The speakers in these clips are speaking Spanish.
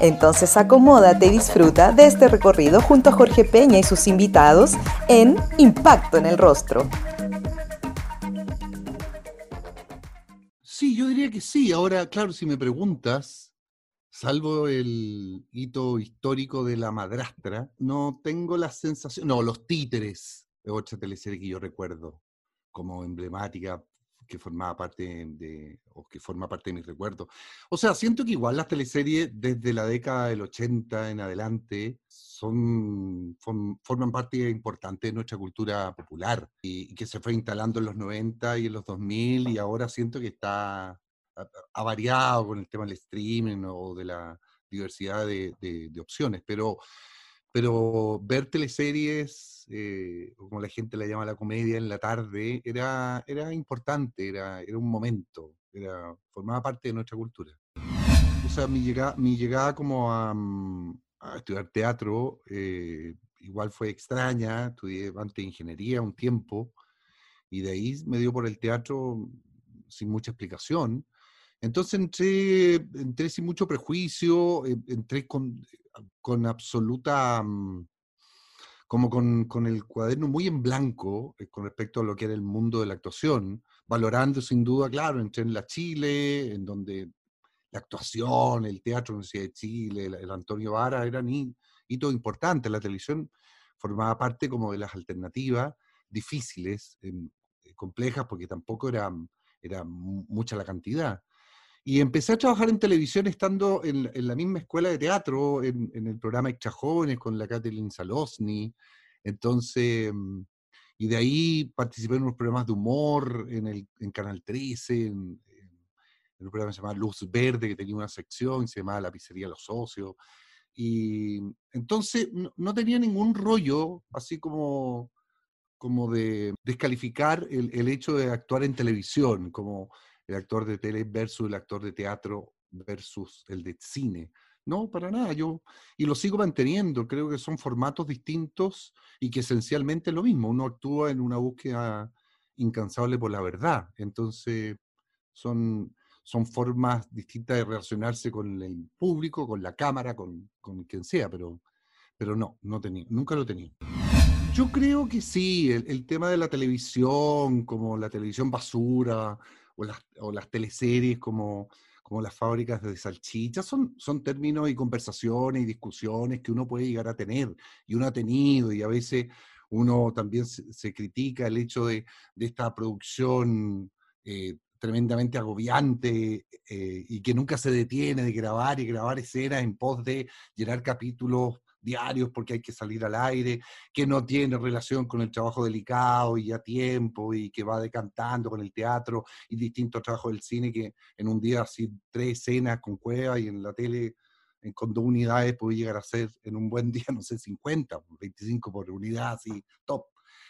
Entonces acomódate y disfruta de este recorrido junto a Jorge Peña y sus invitados en Impacto en el Rostro. Sí, yo diría que sí. Ahora, claro, si me preguntas, salvo el hito histórico de la madrastra, no tengo la sensación. No, los títeres de otra teleserie que yo recuerdo como emblemática que formaba parte de, o que forma parte de mis recuerdos. O sea, siento que igual las teleseries desde la década del 80 en adelante son, forman parte importante de nuestra cultura popular y, que se fue instalando en los 90 y en los 2000 y ahora siento que está variado con el tema del streaming o de la diversidad de, de opciones, pero pero ver teleseries, eh, como la gente la llama la comedia en la tarde, era, era importante, era, era un momento, era, formaba parte de nuestra cultura. O sea, mi llegada, mi llegada como a, mm, estudiar teatro eh, igual fue extraña, estudié antes ingeniería un tiempo, y de ahí me dio por el teatro sin mucha explicación. Entonces entré, entré sin mucho prejuicio, entré con, con absoluta, mm, como con, el cuaderno muy en blanco eh, con respecto a lo que era el mundo de la actuación, valorando sin duda, claro, entré en la Chile, en donde la actuación, el teatro Universidad de Chile, el, Antonio Vara eran hitos importantes, la televisión formaba parte como de las alternativas difíciles, em, eh, complejas, porque tampoco era, era mucha la cantidad. Y empecé a trabajar en televisión estando en, la misma escuela de teatro, en, el programa Extra Jóvenes con la Kathleen Salosny. Entonces, mm, y de ahí participé en unos programas de humor en, el, en Canal 13, en, un programa que se Luz Verde, que tenía una sección, se llamaba La Pizzería de los Socios. Y entonces no, tenía ningún rollo, así como, como de descalificar el, el hecho de actuar en televisión, como el actor de tele versus el actor de teatro versus el de cine. No, para nada. Yo, y lo sigo manteniendo. Creo que son formatos distintos y que esencialmente es lo mismo. Uno actúa en una búsqueda incansable por la verdad. Entonces, son, son formas distintas de relacionarse con el público, con la cámara, con, con quien sea, pero, pero no, no tenía, nunca lo tenía. Yo creo que sí, el, el tema de la televisión, como la televisión basura, o las, teleseries como, como las fábricas de salchichas, son, son términos y conversaciones y discusiones que uno puede llegar a tener y uno ha tenido y a veces uno también se, critica el hecho de, esta producción eh, tremendamente agobiante eh, y que nunca se detiene de grabar y grabar escenas en pos de llenar capítulos diarios porque hay que salir al aire, que no tiene relación con el trabajo delicado y a tiempo y que va decantando con el teatro y distintos trabajos del cine que en un día así tres escenas con cueva y en la tele en, con dos unidades puede llegar a ser en un buen día, no sé, 50, 25 por unidad, así, top.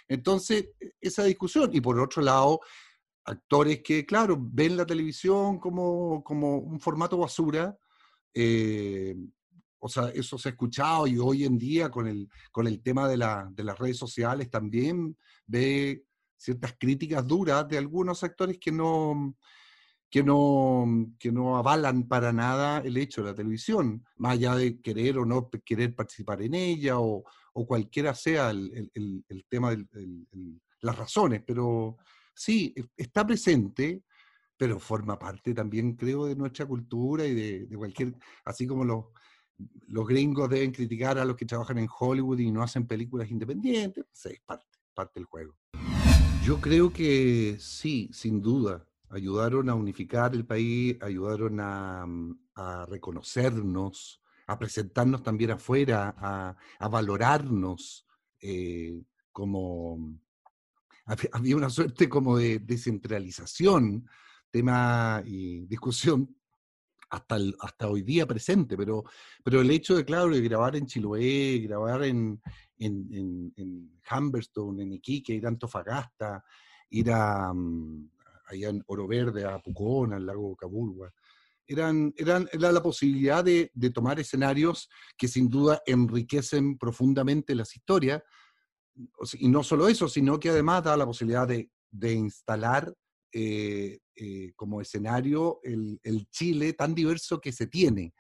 Entonces, e, esa discusión. Y por otro lado, actores que, claro, ven la televisión como, como un formato basura, eh, o sea, eso se ha escuchado y hoy en día con el, con el tema de, la, de las redes sociales también ve ciertas críticas duras de algunos actores que no, que no, que no avalan para nada el hecho de la televisión, más allá de querer o no querer participar en ella o, o cualquiera sea el, el, el tema, de las razones, pero sí, e, está presente, pero forma parte también, creo, de nuestra cultura y de, de cualquier, así como los los gringos deben criticar a los que trabajan en Hollywood y no hacen películas independientes. Sí, es parte, parte del juego. Yo creo que sí, sin duda. Ayudaron a unificar el país, ayudaron a, mm, reconocernos, a presentarnos también afuera, a, valorarnos eh, como... Había una suerte como de descentralización, tema y discusión hasta, hasta hoy día presente, pero, pero el hecho de, claro, de grabar en Chiloé, grabar en, en, Humberstone, en Iquique, ir a Antofagasta, ir a, mm, allá en Oro Verde, a Pucón, al lago Cabulwa. Eran, eran, era la posibilidad de, de, tomar escenarios que sin duda enriquecen profundamente las historias, y no solo eso, sino que además da la posibilidad de, de instalar eh, eh, como escenario el, el, Chile tan diverso que se tiene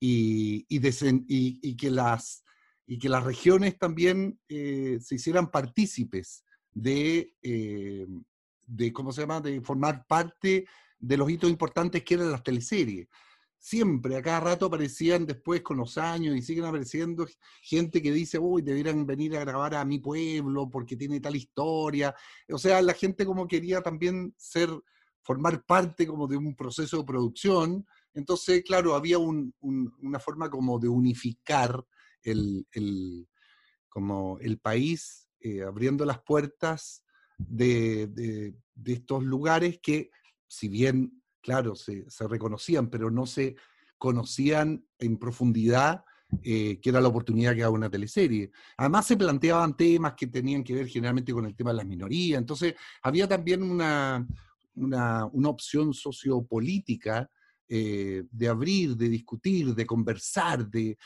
y, y, y, que, las, y que las regiones también eh, se hicieran partícipes de, de, ¿cómo se llama?, de formar parte de los hitos importantes que eran las teleseries siempre, a cada rato aparecían después con los años y siguen apareciendo gente que dice, uy, debieran venir a grabar a mi pueblo porque tiene tal historia. O sea, la gente como quería también ser, formar parte como de un proceso de producción. Entonces, claro, había una forma como de unificar el, como el país, eh, abriendo las puertas de, estos lugares que, si bien claro, se, reconocían, pero no se conocían en profundidad eh, que era la oportunidad que daba una teleserie. Además se planteaban temas que tenían que ver generalmente con el tema de las minorías, entonces había también una, una, opción sociopolítica eh, de abrir, de discutir, de conversar, de,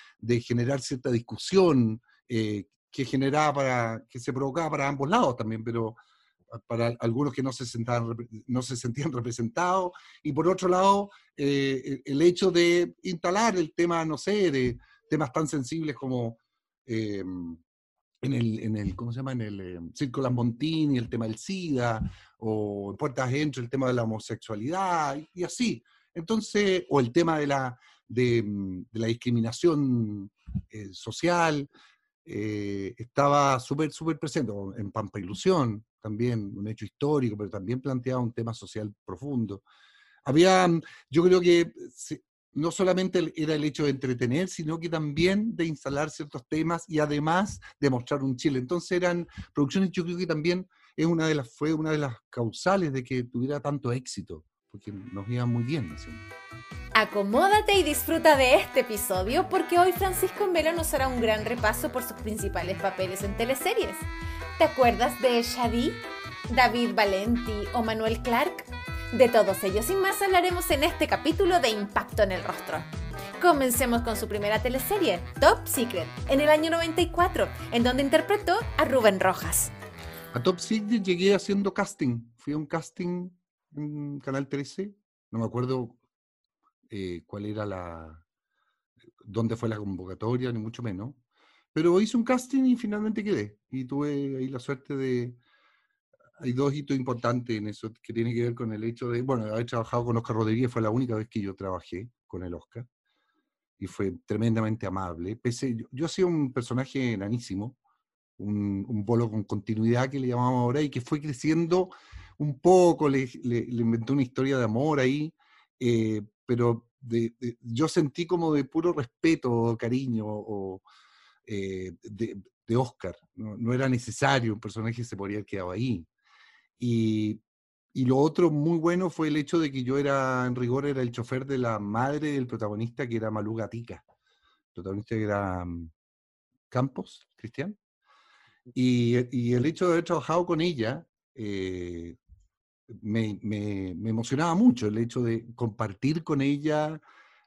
generar cierta discusión eh, que generaba para, que se provocaba para ambos lados también, pero para algunos que no se, sentaban, no se sentían representados, y por otro lado, eh, el hecho de instalar el tema, no sé, de temas tan sensibles como eh, en, el, en el, ¿cómo se llama? En el eh, Circo Lambontini, el tema del SIDA, o en Puertas Adentro, el tema de la homosexualidad, y, así. Entonces, o el tema de la, de, de la discriminación social, estaba súper, súper presente, en Pampa Ilusión, también un hecho histórico, pero también planteaba un tema social profundo. Había, mm, yo creo que no solamente era el hecho de entretener, sino que también de instalar ciertos temas y además de mostrar un Chile. Entonces eran producciones, yo creo que también es una de las, fue una de las causales de que tuviera tanto éxito, porque nos iba muy bien. Acomódate y disfruta de este episodio porque hoy Francisco Melo nos hará un gran repaso por sus principales papeles en teleseries. ¿Te acuerdas de Shadi, David Valenti o Manuel Clark? De todos ellos y más hablaremos en este capítulo de Impacto en el Rostro. Comencemos con su primera teleserie, Top Secret, en el año 94, en donde interpretó a Rubén Rojas. A Top Secret llegué haciendo casting. Fui a un casting en Canal 13. No me acuerdo eh, cuál era la. dónde fue la convocatoria, ni mucho menos. Pero hice un casting y finalmente quedé. Y tuve ahí la suerte de... Hay dos hitos importantes en eso que tiene que ver con el hecho de, bueno, haber trabajado con Oscar Rodríguez fue la única vez que yo trabajé con el Oscar. Y fue tremendamente amable. Pese, yo, yo hacía un personaje enanísimo, un, un bolo con continuidad que le llamamos ahora y que fue creciendo un poco, le, le, inventó una historia de amor ahí, eh, pero de, yo sentí como de puro respeto, cariño o, eh, de, Oscar. ¿no? era necesario, un personaje se podría haber quedado ahí. Y, y, lo otro muy bueno fue el hecho de que yo era, en rigor, era el chofer de la madre del protagonista, que era Malú Gatica. El protagonista era mm, Campos, Cristian. Y, y, el hecho de haber trabajado con ella eh, me, me, me, emocionaba mucho, el hecho de compartir con ella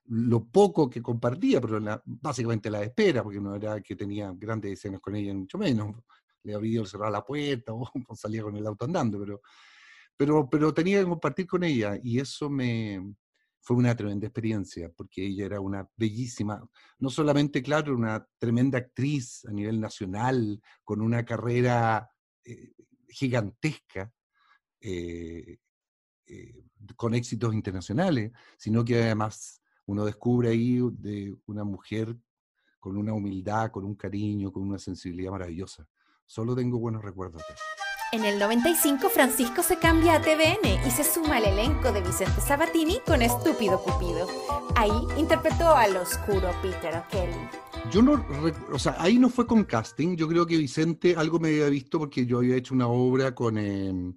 lo poco que compartía, pero básicamente la espera, porque no era que tenía grandes escenas con ella, mucho menos. Le abría o cerrar la puerta o, salía con el auto andando, pero, pero, pero tenía que compartir con ella y eso me fue una tremenda experiencia, porque ella era una bellísima, no solamente, claro, una tremenda actriz a nivel nacional, con una carrera eh, gigantesca, eh, eh, con éxitos internacionales, sino que además uno descubre ahí de una mujer con una humildad, con un cariño, con una sensibilidad maravillosa. Solo tengo buenos recuerdos de En el 95 Francisco se cambia a TVN y se suma al elenco de Vicente Sabatini con Estúpido Cupido. Ahí interpretó al oscuro Peter O'Kelly. Yo no, o sea, ahí no fue con casting, yo creo que Vicente algo me había visto porque yo había hecho una obra con... Em,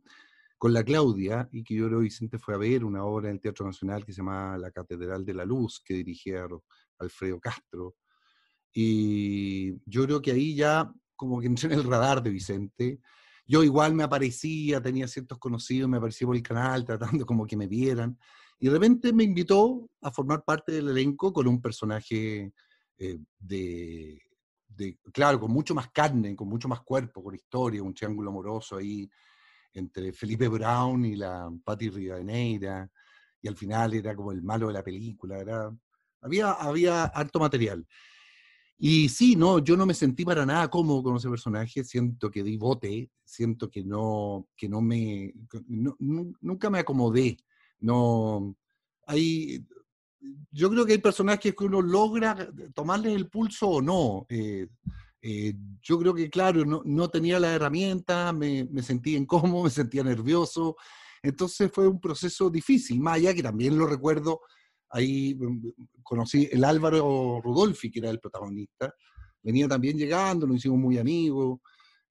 con la Claudia, y que yo creo que Vicente fue a ver una obra en el Teatro Nacional que se llama La Catedral de la Luz, que dirigía Alfredo Castro. Y yo creo que ahí ya como que entré en el radar de Vicente. Yo igual me aparecía, tenía ciertos conocidos, me aparecía por el canal tratando como que me vieran. Y de repente me invitó a formar parte del elenco con un personaje eh, de, de, claro, con mucho más carne, con mucho más cuerpo, con historia, un triángulo amoroso ahí entre Felipe Brown y la Patti Rivadeneira, y al final era como el malo de la película, había, había harto material. Y sí, no, yo no me sentí para nada cómodo con ese personaje, siento que di bote, siento que no, que no me, nunca me acomodé, no, hay, yo creo que hay personajes que uno logra tomarles el pulso o no. Eh, eh, yo creo que, claro, no, no tenía la herramienta, me, me, sentía incómodo, me sentía nervioso. Entonces fue un proceso difícil, más allá que también lo recuerdo, ahí mm, mm, conocí el Álvaro Rudolfi, que era el protagonista, venía también llegando, nos hicimos muy amigos.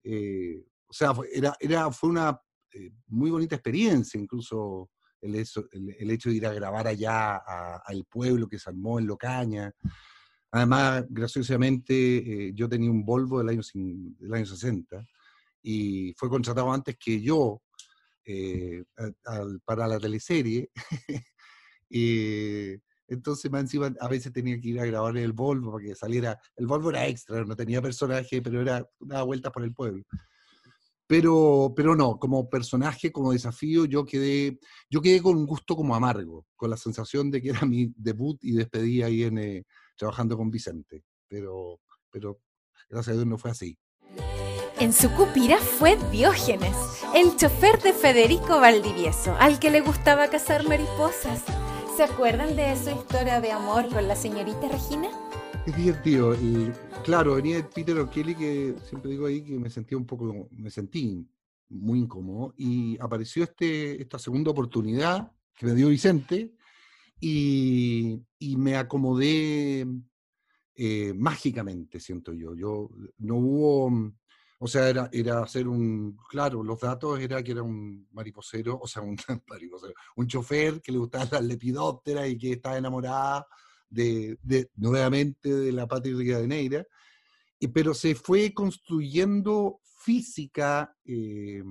Eh, o sea, era, era, fue una muy bonita experiencia, incluso el, el, hecho de ir a grabar allá al pueblo que se armó en Locaña. Además, graciosamente, eh, yo tenía un Volvo del año, del año 60 y fue contratado antes que yo eh, para la teleserie. y entonces, más encima, a veces tenía que ir a grabar el Volvo para que saliera. El Volvo era extra, no tenía personaje, pero era daba vueltas por el pueblo. Pero, pero no, como personaje, como desafío, yo quedé, yo quedé con un gusto como amargo, con la sensación de que era mi debut y despedida ahí en, eh, trabajando con Vicente. Pero, pero gracias a Dios no fue así. En su cupira fue Diógenes, el chofer de Federico Valdivieso, al que le gustaba cazar mariposas. ¿Se acuerdan de su historia de amor con la señorita Regina? Es divertido. Y, claro, venía Peter O'Kelly, que siempre digo ahí que me sentía un poco, me sentí muy incómodo, y apareció este, esta segunda oportunidad que me dio Vicente, y, y me acomodé eh, mágicamente, siento yo. Yo no hubo, o sea, era, era hacer un, claro, los datos era que era un mariposero, o sea, un mariposero, un chofer que le gustaba la lepidóptera y que estaba enamorada de, nuevamente de la patria de Neira, pero se fue construyendo física, eh,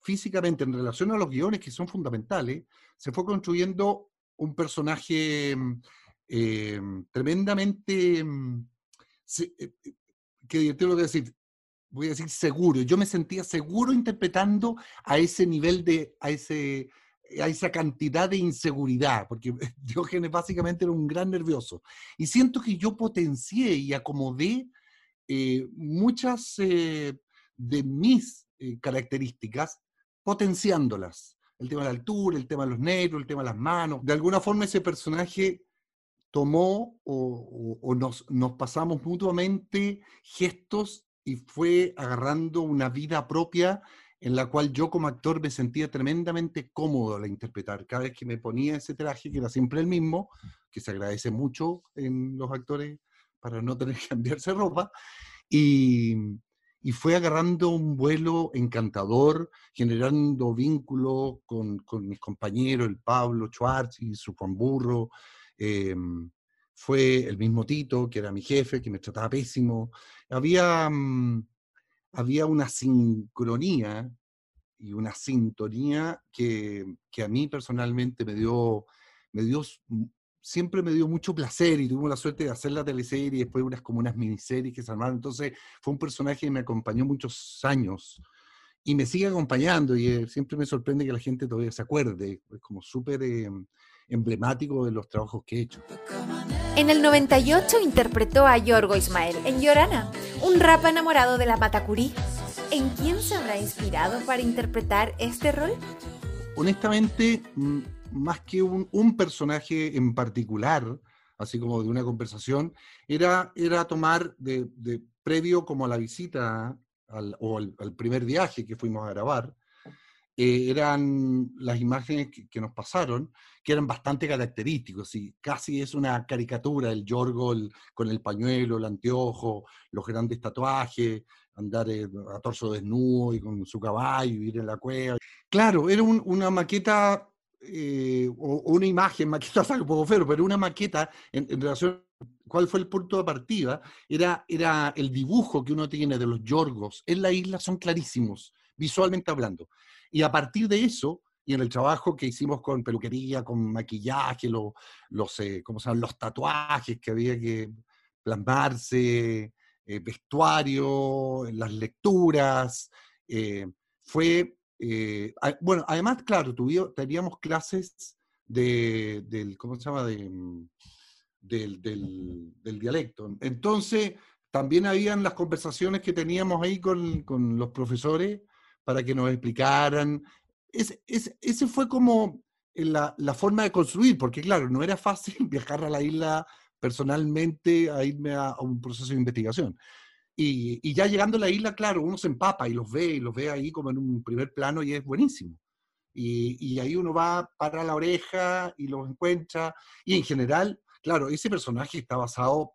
físicamente en relación a los guiones que son fundamentales, se fue construyendo un personaje eh, tremendamente, mm, eh, que lo voy a decir, voy a decir seguro, yo me sentía seguro interpretando a ese nivel de, a ese, a esa cantidad de inseguridad, porque Diógenes básicamente era un gran nervioso. Y siento que yo potencié y acomodé eh, muchas eh, de mis eh, características, potenciándolas. El tema de la altura, el tema de los negros, el tema de las manos. De alguna forma ese personaje tomó o, o nos, nos pasamos mutuamente gestos y fue agarrando una vida propia en la cual yo como actor me sentía tremendamente cómodo al interpretar. Cada vez que me ponía ese traje, que era siempre el mismo, que se agradece mucho en los actores para no tener que cambiarse ropa, y, y fue agarrando un vuelo encantador, generando vínculos con, con, mis compañeros, el Pablo Schwartz y su Juan. Em, fue el mismo Tito, que era mi jefe, que me trataba pésimo. Había... Mm, había una sincronía y una sintonía que, a mí personalmente me dio, me dio, siempre me dio mucho placer y tuve la suerte de hacer la teleserie y después unas como unas miniseries que se armaron. Entonces fue un personaje que me acompañó muchos años y me sigue acompañando y eh, siempre me sorprende que la gente todavía se acuerde. Es como súper eh, emblemático de los trabajos que he hecho. En el 98 interpretó a Yorgo Ismael en Llorana, un rapa enamorado de la Matacurí. ¿En quién se habrá inspirado para interpretar este rol? Honestamente, más que un, personaje en particular, así como de una conversación, era, era tomar de, previo como a la visita o al, primer viaje que fuimos a grabar, eh, eran las imágenes que, nos pasaron, que eran bastante característicos, y casi es una caricatura, el Yorgo con el pañuelo, el anteojo, los grandes tatuajes, andar eh, a torso desnudo y con su caballo, ir en la cueva. Claro, era una maqueta eh, o, una imagen, maqueta un poco feo, pero una maqueta en, relación cuál fue el punto de partida, era, era el dibujo que uno tiene de los yorgos en la isla, son clarísimos, visualmente hablando. Y a partir de eso, y en el trabajo que hicimos con peluquería, con maquillaje, los, los, eh, ¿cómo se los tatuajes que había que plasmarse, eh, vestuario, las lecturas, eh, fue, bueno, además, claro, teníamos clases de, del, ¿cómo se llama? Mm, del, del, del, dialecto. Entonces, también habían las conversaciones que teníamos ahí con, con los profesores para que nos explicaran. Ese, fue como la, la, forma de construir, porque claro, no era fácil viajar a la isla personalmente a irme a, un proceso de investigación. Y, y, ya llegando a la isla, claro, uno se empapa y los ve, y los ve ahí como en un primer plano y es buenísimo. Y, y ahí uno va para la oreja y los encuentra. Y en general, claro, ese personaje está basado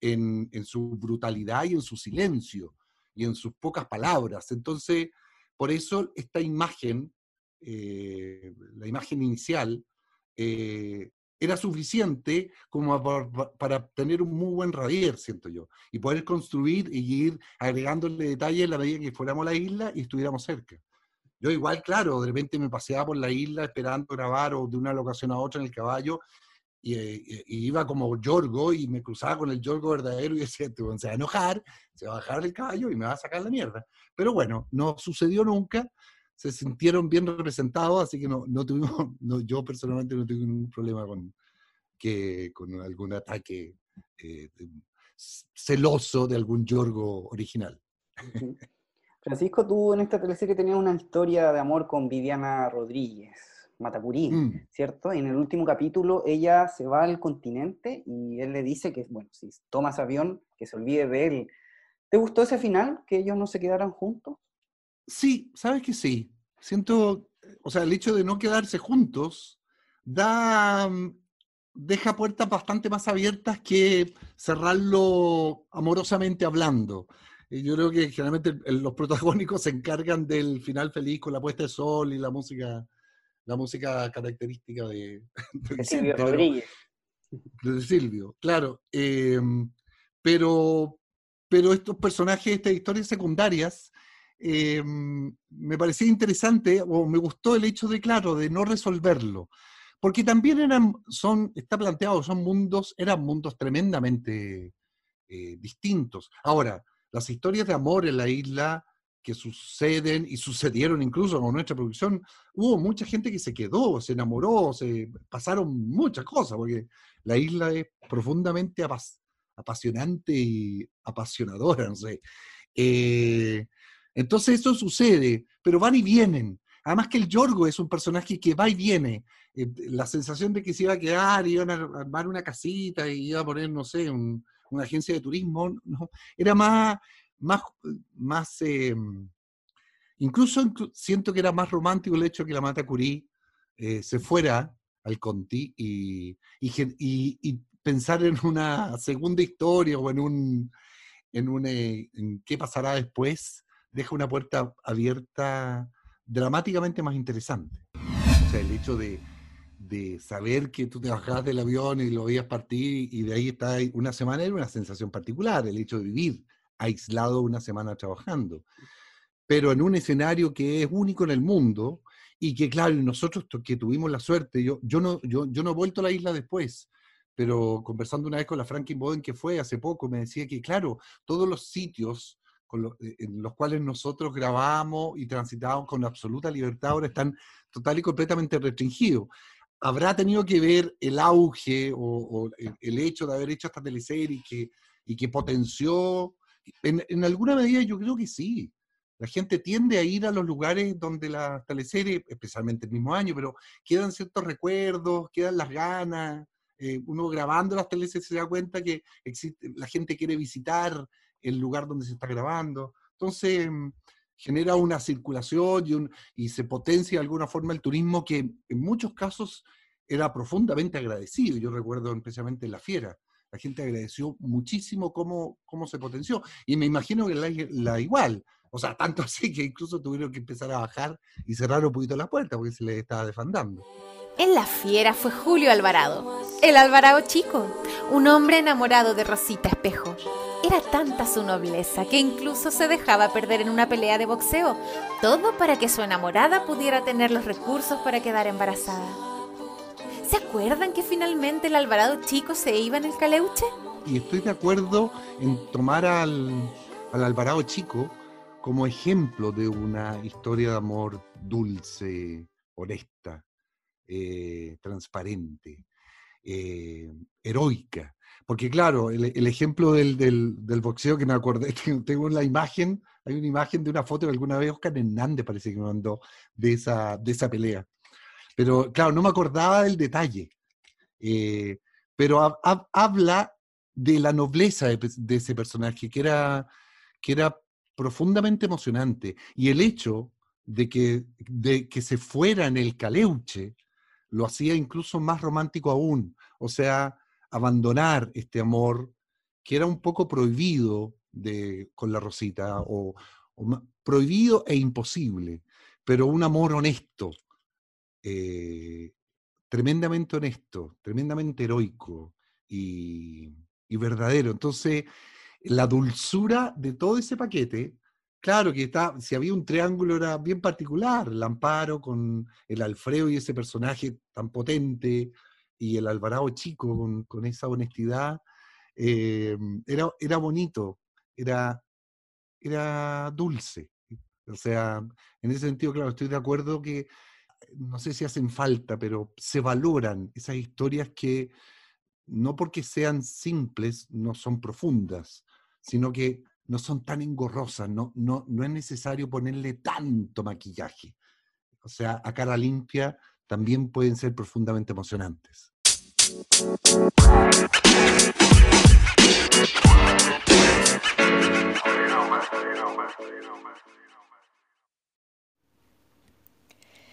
en, en su brutalidad y en su silencio y en sus pocas palabras. Entonces, por eso esta imagen, eh, la imagen inicial, eh, era suficiente como para, tener un muy buen radier, siento yo, y poder construir y ir agregándole detalles en la medida que fuéramos a la isla y estuviéramos cerca. Yo igual, claro, de repente me paseaba por la isla esperando grabar o de una locación a otra en el caballo y, iba como Yorgo y me cruzaba con el Yorgo verdadero y decía, se va a enojar, se va a bajar del caballo y me va a sacar la mierda. Pero bueno, no sucedió nunca, se sintieron bien representados, así que no, no tuvimos, no, yo personalmente no tuve ningún problema con, que, con algún ataque eh, celoso de algún Yorgo original. Francisco, tú en esta teleserie tenías una historia de amor con Viviana Rodríguez. Matapurí, mm. ¿cierto? Y en el último capítulo ella se va al continente y él le dice que, bueno, si tomas avión, que se olvide de él. ¿Te gustó ese final, que ellos no se quedaran juntos? Sí, sabes que sí. Siento, o sea, el hecho de no quedarse juntos da, mm, deja puertas bastante más abiertas que cerrarlo amorosamente hablando. Yo creo que generalmente los protagónicos se encargan del final feliz con la puesta de sol y la música la música característica de, Silvio Rodríguez. De Silvio, claro. Em, pero, pero estos personajes, estas historias secundarias, em, me parecía interesante o me gustó el hecho de, claro, de no resolverlo. Porque también eran, son, está planteado, son mundos, eran mundos tremendamente eh, distintos. Ahora, las historias de amor en la isla que suceden y sucedieron incluso con nuestra producción, hubo mucha gente que se quedó, se enamoró, se pasaron muchas cosas, porque la isla es profundamente apasionante y apasionadora, no. Eh, entonces eso sucede, pero van y vienen. Además que el Yorgo es un personaje que va y viene. Eh, la sensación de que se iba a quedar, iban a armar una casita y iba a poner, no sé, una agencia de turismo, no, era más, más, más eh, incluso siento que era más romántico el hecho que la Mata Curí eh, se fuera al Conti y, pensar en una segunda historia o en un, en un eh, qué pasará después, deja una puerta abierta dramáticamente más interesante. O sea, el hecho de, de saber que tú te bajabas del avión y lo veías partir y de ahí está una semana era una sensación particular, el hecho de vivir aislado una semana trabajando. Pero en un escenario que es único en el mundo y que, claro, nosotros que tuvimos la suerte, yo, yo, no, yo, yo no he vuelto a la isla después, pero conversando una vez con la Franklin Boden que fue hace poco, me decía que, claro, todos los sitios con eh, en los cuales nosotros grabamos y transitamos con absoluta libertad ahora están total y completamente restringidos. Habrá tenido que ver el auge o, el, hecho de haber hecho esta teleserie que, y que potenció en, alguna medida yo creo que sí. La gente tiende a ir a los lugares donde la teleserie, especialmente el mismo año, pero quedan ciertos recuerdos, quedan las ganas. Eh, uno grabando las teleseries se da cuenta que existe, la gente quiere visitar el lugar donde se está grabando. Entonces, mm, genera una circulación y, y, se potencia de alguna forma el turismo que en muchos casos era profundamente agradecido. Yo recuerdo especialmente La Fiera, la gente agradeció muchísimo cómo, cómo se potenció. Y me imagino que la, igual. O sea, tanto así que incluso tuvieron que empezar a bajar y cerrar un poquito la puerta porque se les estaba desfandando. En la fiera fue Julio Alvarado, el Alvarado chico, un hombre enamorado de Rosita Espejo. Era tanta su nobleza que incluso se dejaba perder en una pelea de boxeo, todo para que su enamorada pudiera tener los recursos para quedar embarazada. ¿Se acuerdan que finalmente el Alvarado chico se iba en el caleuche? Y estoy de acuerdo en tomar al, al Alvarado chico como ejemplo de una historia de amor dulce, honesta, eh, transparente, eh, heroica. Porque claro, el, ejemplo del, boxeo que me acordé, tengo, la imagen, hay una imagen de una foto que alguna vez Oscar Hernández parece que me mandó de esa, de esa pelea. Pero claro, no me acordaba del detalle. Eh, pero habla de la nobleza de, ese personaje, que era, que era profundamente emocionante. Y el hecho de que, de que se fuera en el caleuche lo hacía incluso más romántico aún. O sea, abandonar este amor que era un poco prohibido de, con la Rosita, o, prohibido e imposible, pero un amor honesto, eh, tremendamente honesto, tremendamente heroico y, y verdadero. Entonces, la dulzura de todo ese paquete, claro que está, si había un triángulo era bien particular, el Amparo con el Alfredo y ese personaje tan potente, y el Alvarado chico con, esa honestidad, eh, era, era bonito, era, era dulce. O sea, en ese sentido, claro, estoy de acuerdo que no sé si hacen falta, pero se valoran esas historias que no porque sean simples, no son profundas, sino que no son tan engorrosas, no, no, no es necesario ponerle tanto maquillaje. O sea, a cara limpia también pueden ser profundamente emocionantes.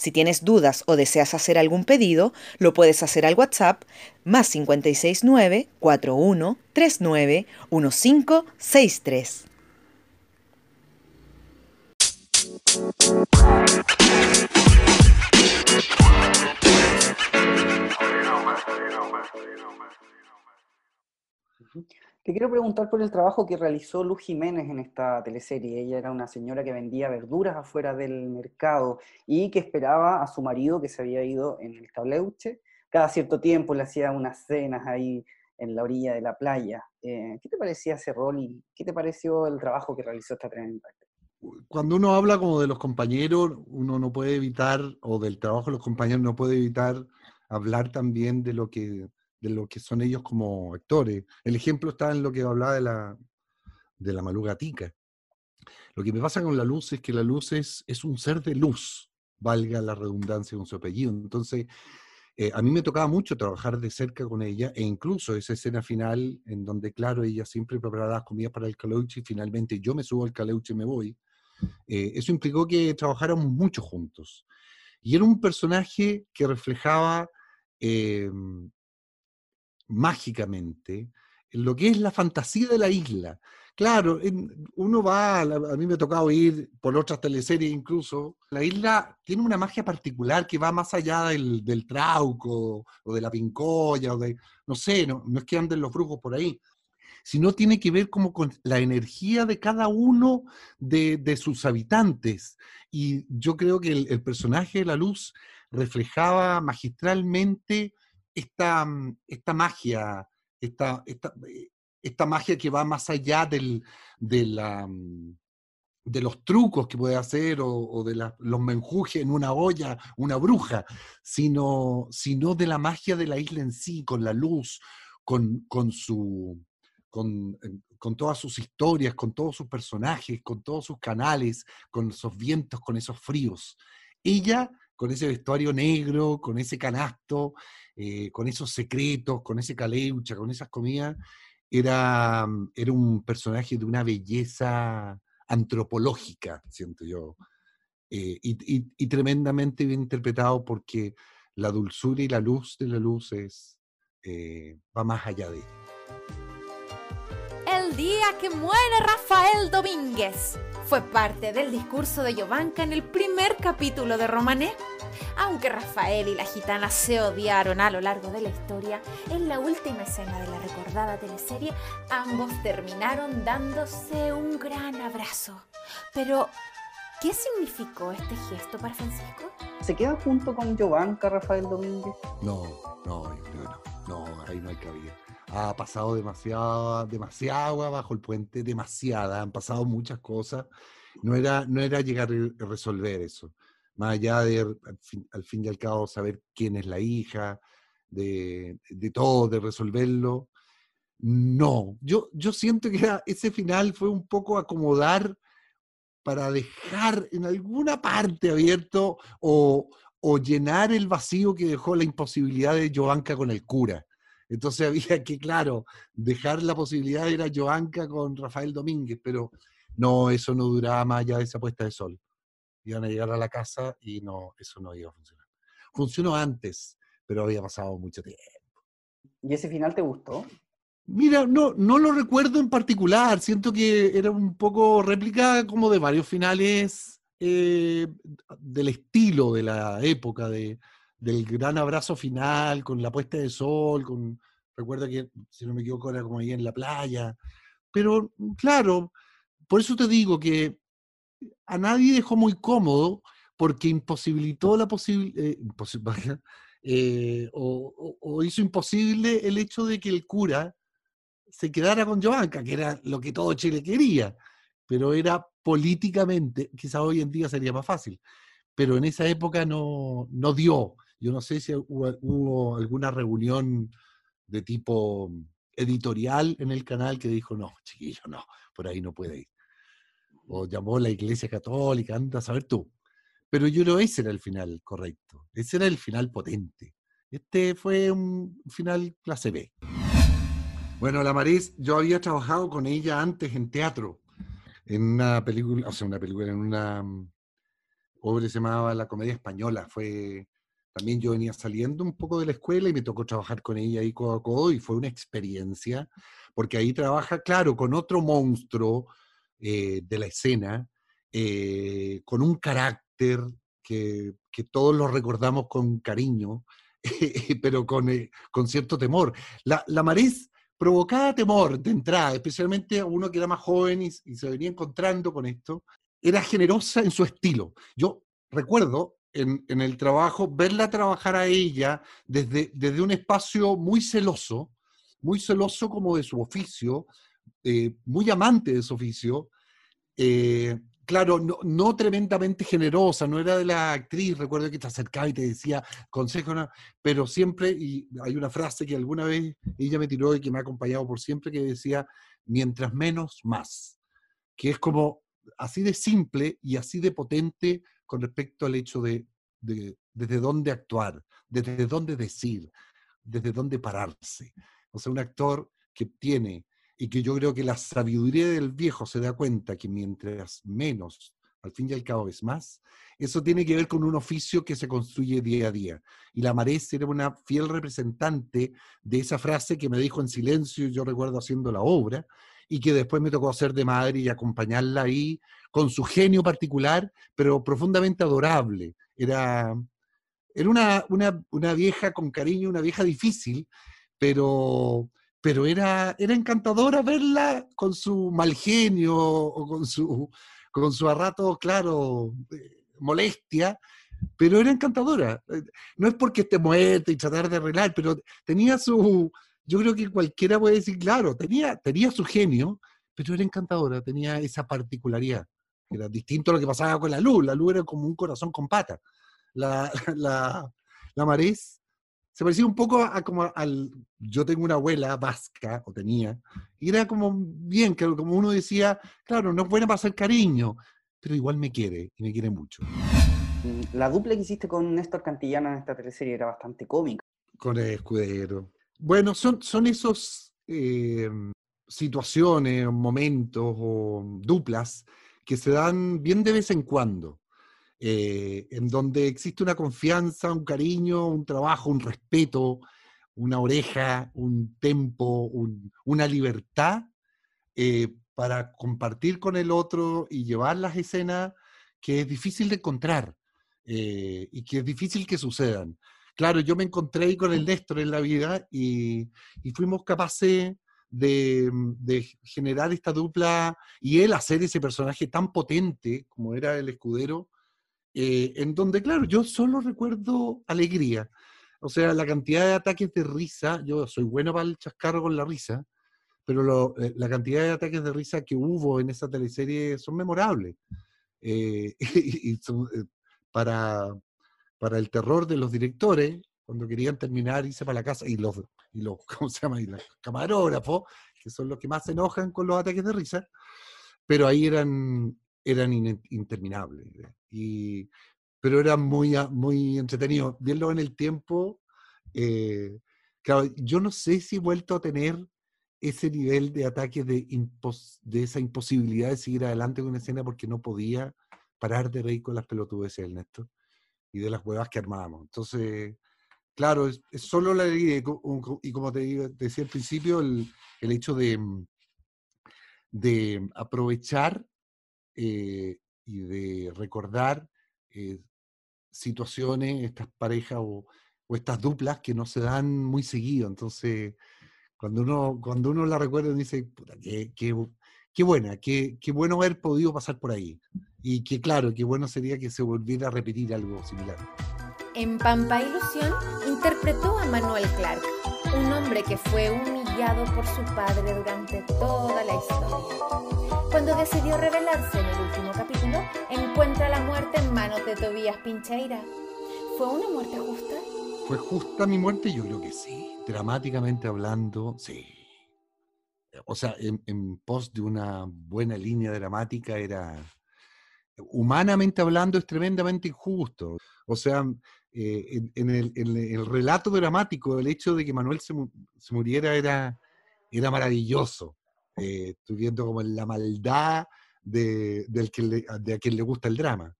Si tienes dudas o deseas hacer algún pedido, lo puedes hacer al WhatsApp más 569 4139 1563. Te quiero preguntar por el trabajo que realizó Luz Jiménez en esta teleserie. Ella era una señora que vendía verduras afuera del mercado y que esperaba a su marido que se había ido en el cableuche. Cada cierto tiempo le hacía unas cenas ahí en la orilla de la playa. Eh, ¿Qué te parecía ese rol y qué te pareció el trabajo que realizó esta tremenda cuando uno habla como de los compañeros, uno no puede evitar, o del trabajo de los compañeros, no puede evitar hablar también de lo que, de lo que son ellos como actores. El ejemplo está en lo que hablaba de la, de la malugatica. Lo que me pasa con la luz es que la luz es, es un ser de luz, valga la redundancia con su apellido. Entonces, eh, a mí me tocaba mucho trabajar de cerca con ella, e incluso esa escena final en donde, claro, ella siempre preparaba las comidas para el caleuche y finalmente yo me subo al caleuche y me voy. Eh, eso implicó que trabajáramos mucho juntos. Y era un personaje que reflejaba em, mágicamente lo que es la fantasía de la isla. Claro, uno va, a mí me ha tocado ir por otras teleseries incluso, la isla tiene una magia particular que va más allá del, trauco o de la pincoya o de, no sé, no, no es que anden los brujos por ahí, sino tiene que ver como con la energía de cada uno de, sus habitantes. Y yo creo que el, personaje de la luz reflejaba magistralmente esta, mm, esta magia, esta, eh, esta, magia que va más allá del, de, la, mm, de los trucos que puede hacer o, de los menjujes en una olla, una bruja, sino, sino de la magia de la isla en sí, con la luz, con, con su, con, con, todas sus historias, con todos sus personajes, con todos sus canales, con esos vientos, con esos fríos. Ella, con ese vestuario negro, con ese canasto, eh, con esos secretos, con ese caleucha, con esas comidas, era, era un personaje de una belleza antropológica, siento yo, eh, y, tremendamente bien interpretado porque la dulzura y la luz de la luz es, eh, va más allá de El día que muere Rafael Domínguez fue parte del discurso de Jovanka en el primer capítulo de Romané. Aunque Rafael y la gitana se odiaron a lo largo de la historia, en la última escena de la recordada teleserie, ambos terminaron dándose un gran abrazo. Pero, ¿qué significó este gesto para Francisco? ¿Se queda junto con Jovanka Rafael Domínguez? No, no, yo creo no. No, ahí no hay cabida. Ha pasado demasiada, demasiada agua bajo el puente, demasiada, han pasado muchas cosas. No era, no era llegar a resolver eso más allá de al fin, y al cabo saber quién es la hija, de, todo, de resolverlo. No, yo, yo siento que ese final fue un poco acomodar para dejar en alguna parte abierto o, llenar el vacío que dejó la imposibilidad de Joanca con el cura. Entonces había que, claro, dejar la posibilidad de ir a Joanca con Rafael Domínguez, pero no, eso no duraba más allá de esa puesta de sol iban a llegar a la casa y no, eso no iba a funcionar. Funcionó antes, pero había pasado mucho tiempo. ¿Y ese final te gustó? Mira, no, no lo recuerdo en particular. Siento que era un poco réplica como de varios finales eh, del estilo de la época, de, del gran abrazo final, con la puesta de sol, con, recuerda que, si no me equivoco, era como ahí en la playa. Pero, claro, por eso te digo que a nadie dejó muy cómodo porque imposibilitó la posibilidad, eh, eh, o, hizo imposible el hecho de que el cura se quedara con Joanca, que era lo que todo Chile quería, pero era políticamente, quizás hoy en día sería más fácil, pero en esa época no, no dio. Yo no sé si hubo, alguna reunión de tipo editorial en el canal que dijo, no, chiquillo, no, por ahí no puede ir o llamó la Iglesia Católica, anda a saber tú. Pero yo creo que ese era el final correcto, ese era el final potente. Este fue un final clase B. Bueno, la Maris, yo había trabajado con ella antes en teatro, en una película, o sea, una película, en una mm, obra que se llamaba La Comedia Española. Fue, también yo venía saliendo un poco de la escuela y me tocó trabajar con ella ahí codo a codo y fue una experiencia, porque ahí trabaja, claro, con otro monstruo, eh, de la escena, eh, con un carácter que, todos lo recordamos con cariño, pero con, eh, con, cierto temor. La, la Marés provocaba temor de entrada, especialmente a uno que era más joven y, se venía encontrando con esto. Era generosa en su estilo. Yo recuerdo en, el trabajo verla trabajar a ella desde, desde un espacio muy celoso, muy celoso como de su oficio, eh, muy amante de su oficio, eh, claro, no, tremendamente generosa, no era de la actriz, recuerdo que te acercaba y te decía consejo, pero siempre, y hay una frase que alguna vez ella me tiró y que me ha acompañado por siempre, que decía, mientras menos, más, que es como así de simple y así de potente con respecto al hecho de, de desde dónde actuar, desde dónde decir, desde dónde pararse. O sea, un actor que tiene y que yo creo que la sabiduría del viejo se da cuenta que mientras menos, al fin y al cabo es más, eso tiene que ver con un oficio que se construye día a día. Y la Marés era una fiel representante de esa frase que me dijo en silencio, yo recuerdo haciendo la obra, y que después me tocó hacer de madre y acompañarla ahí con su genio particular, pero profundamente adorable. Era, era una, una, una vieja con cariño, una vieja difícil, pero pero era, era encantadora verla con su mal genio o con su, con su a rato, claro, eh, molestia, pero era encantadora. Eh, no es porque esté muerta y tratar de arreglar, pero tenía su, yo creo que cualquiera puede decir, claro, tenía, tenía su genio, pero era encantadora, tenía esa particularidad. Era distinto a lo que pasaba con la luz. La luz era como un corazón con pata. La, la, la Marés se parecía un poco a, como al... Yo tengo una abuela vasca, o tenía, y era como bien, que como uno decía, claro, no es buena para hacer cariño, pero igual me quiere, y me quiere mucho. La dupla que hiciste con Néstor Cantillana en esta teleserie era bastante cómica. Con el escudero. Bueno, son, son esos... Eh, situaciones, momentos o duplas que se dan bien de vez en cuando, eh, en donde existe una confianza, un cariño, un trabajo, un respeto, una oreja, un tempo, una libertad eh, para compartir con el otro y llevar las escenas que es difícil de encontrar eh, y que es difícil que sucedan. Claro, yo me encontré con el Néstor en la vida y, fuimos capaces de, generar esta dupla y él hacer ese personaje tan potente como era el escudero, eh, en donde, claro, yo solo recuerdo alegría. O sea, la cantidad de ataques de risa, yo soy bueno para el chascarro con la risa, pero eh, la cantidad de ataques de risa que hubo en esa teleserie son memorables. y, para, para el terror de los directores, cuando querían terminar, irse para la casa, y los, y los, ¿cómo se llama? Y los camarógrafos, que son los que más se enojan con los ataques de risa, pero ahí eran, eran interminables. Y, pero eran muy, muy entretenidos. Verlo en el tiempo, eh, claro, yo no sé si he vuelto a tener ese nivel de ataques de, de esa imposibilidad de seguir adelante con una escena porque no podía parar de reír con las pelotudeces del Néstor y de las huevas que armábamos. Entonces, claro, es, solo la alegría y como te decía al principio, el, hecho de, mm, de aprovechar eh, y de recordar eh, situaciones, estas parejas o, estas duplas que no se dan muy seguido. Entonces, cuando uno, cuando uno la recuerda, dice, puta, qué, qué buena, qué, qué, bueno haber podido pasar por ahí. Y que claro, qué bueno sería que se volviera a repetir algo similar. En Pampa Ilusión interpretó a Manuel Clark, un hombre que fue humillado por su padre durante toda la historia. Cuando decidió revelarse en el último capítulo, encuentra la muerte en manos de Tobías Pincheira. ¿Fue una muerte justa? ¿Fue justa mi muerte? Yo creo que sí. Dramáticamente hablando, sí o sea, en, pos de una buena línea dramática era, humanamente hablando, es tremendamente injusto. O sea, eh, en, el, relato dramático, el hecho de que Manuel se, muriera era, era maravilloso. Eh, viendo como la maldad de, del que de a quien le gusta el drama.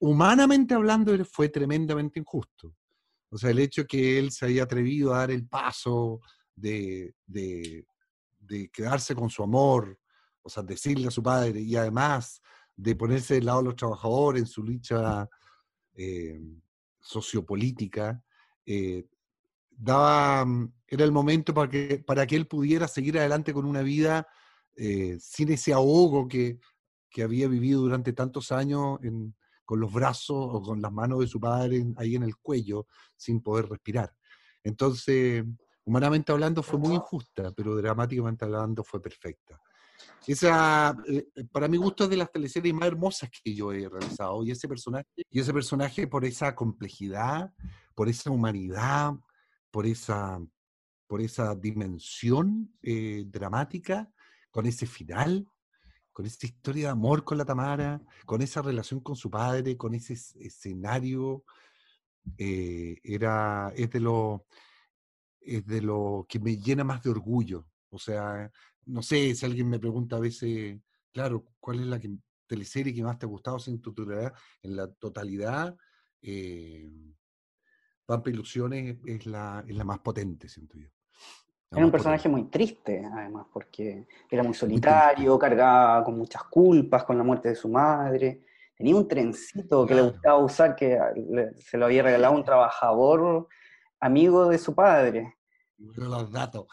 Humanamente hablando, fue tremendamente injusto. O sea, el hecho que él se haya atrevido a dar el paso de quedarse con su amor, o sea, decirle a su padre y además de ponerse del lado de los trabajadores en su lucha eh, sociopolítica, eh, daba, mm, era el momento para que, para que él pudiera seguir adelante con una vida eh, sin ese ahogo que, que, había vivido durante tantos años con los brazos o con las manos de su padre ahí en el cuello, sin poder respirar. Entonces, humanamente hablando fue muy injusta, pero dramáticamente hablando fue perfecta. Esa, eh, eh, para mi gusto, es de las teleseries más hermosas que yo he realizado. Y ese personaje, y ese personaje por esa complejidad, por esa humanidad, por esa, por esa dimensión eh, dramática, con ese final, con esa historia de amor con la Tamara, con esa relación con su padre, con ese escenario, era, es de lo es de lo que me llena más de orgullo. O sea, no sé si alguien me pregunta a veces, claro, ¿cuál es la teleserie que más te ha gustado en, tu, en la totalidad? Eh, Pampa Ilusiones es la, es la más potente, siento yo. Era un personaje muy triste, además, porque era muy solitario, cargaba con muchas culpas con la muerte de su madre. Tenía un trencito que le gustaba usar, que se lo había regalado un trabajador amigo de su padre. los datos.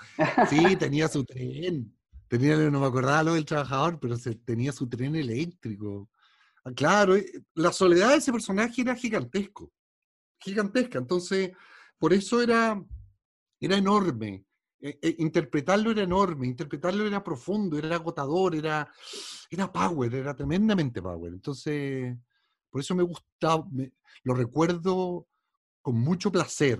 Sí, tenía su tren. Tenía, no me acordaba lo del trabajador, pero se, tenía su tren eléctrico. Ah, claro, eh, la soledad de ese personaje era gigantesco. Gigantesca. Entonces, por eso era, era enorme. Eh, eh, interpretarlo era enorme, interpretarlo era profundo, era agotador, era, era power, era tremendamente power. Entonces, por eso me gustaba, lo recuerdo con mucho placer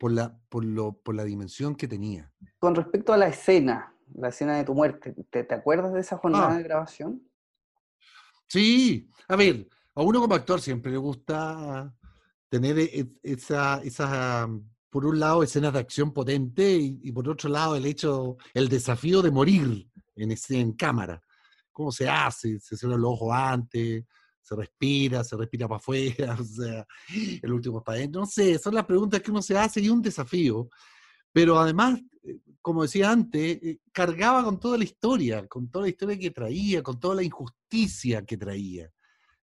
por la, por, lo, por la dimensión que tenía. Con respecto a la escena, la escena de tu muerte, ¿te, te acuerdas de esa jornada ah. de grabación? Sí, a ver, a uno como actor siempre le gusta tener e, esa, esa por un lado, escenas de acción potente y, por otro lado, el hecho, el desafío de morir en, en cámara. ¿Cómo se hace? Se cierran los ojos antes, se respira, se respira para afuera, o sea, el último es para adentro. No sé, son las preguntas que uno se hace y un desafío. Pero además, eh, como decía antes, eh, cargaba con toda la historia, con toda la historia que traía, con toda la injusticia que traía.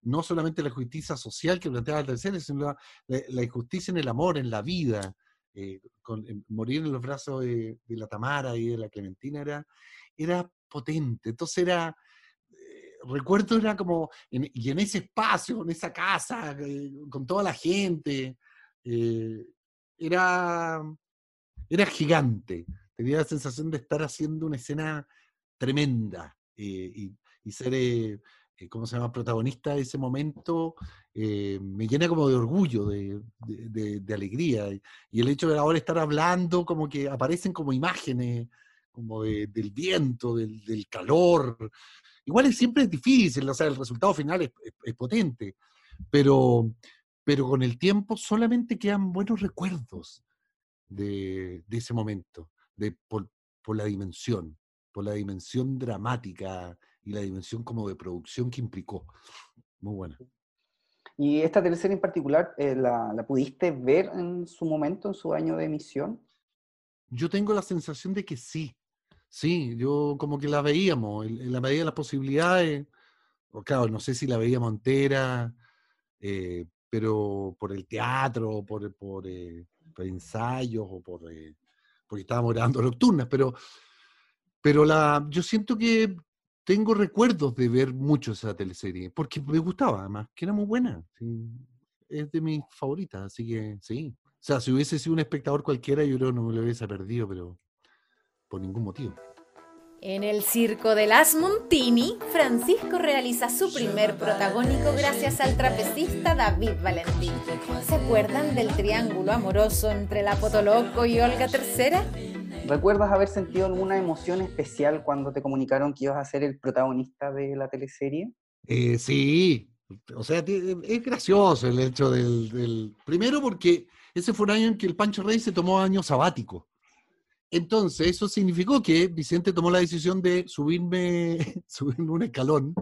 No solamente la justicia social que planteaba el tercero, sino la, injusticia en el amor, en la vida. Eh, con, morir en los brazos de, la Tamara y de la Clementina era, era potente. Entonces era, recuerdo era como, y en ese espacio, en esa casa, con toda la gente, era, era gigante. Tenía la sensación de estar haciendo una escena tremenda eh, y, ser, eh, eh, ¿cómo se llama?, protagonista de ese momento, me llena como de orgullo, de, alegría. Y el hecho de ahora estar hablando, como que aparecen como imágenes, como del viento, del, calor. Igual es siempre difícil, o sea, el resultado final es, potente, pero, pero con el tiempo solamente quedan buenos recuerdos de, ese momento, de, por, la dimensión, por la dimensión dramática y la dimensión como de producción que implicó. Muy buena. ¿Y esta teleserie en particular eh, la, pudiste ver en su momento, en su año de emisión? Yo tengo la sensación de que sí. Sí, yo como que la veíamos, en, la medida de las posibilidades. O claro, no sé si la veíamos entera, eh, pero por el teatro, por, por, eh, ensayos o por, eh, porque estábamos grabando nocturnas, pero, pero la, yo siento que tengo recuerdos de ver mucho esa teleserie, porque me gustaba además, que era muy buena. Es de mis favoritas, así que sí. O sea, si hubiese sido un espectador cualquiera, yo creo que no me lo hubiese perdido, pero por ningún motivo. En el circo de las Montini, Francisco realiza su primer protagónico gracias al trapecista David Valentín. ¿Se acuerdan del triángulo amoroso entre la Potoloco y Olga III? ¿Recuerdas haber sentido alguna emoción especial cuando te comunicaron que ibas a ser el protagonista de la teleserie? Eh, sí, o sea, es gracioso el hecho del, del, Primero porque ese fue un año en que el Pancho Rey se tomó año sabático. Entonces, eso significó que Vicente tomó la decisión de subirme, subirme un escalón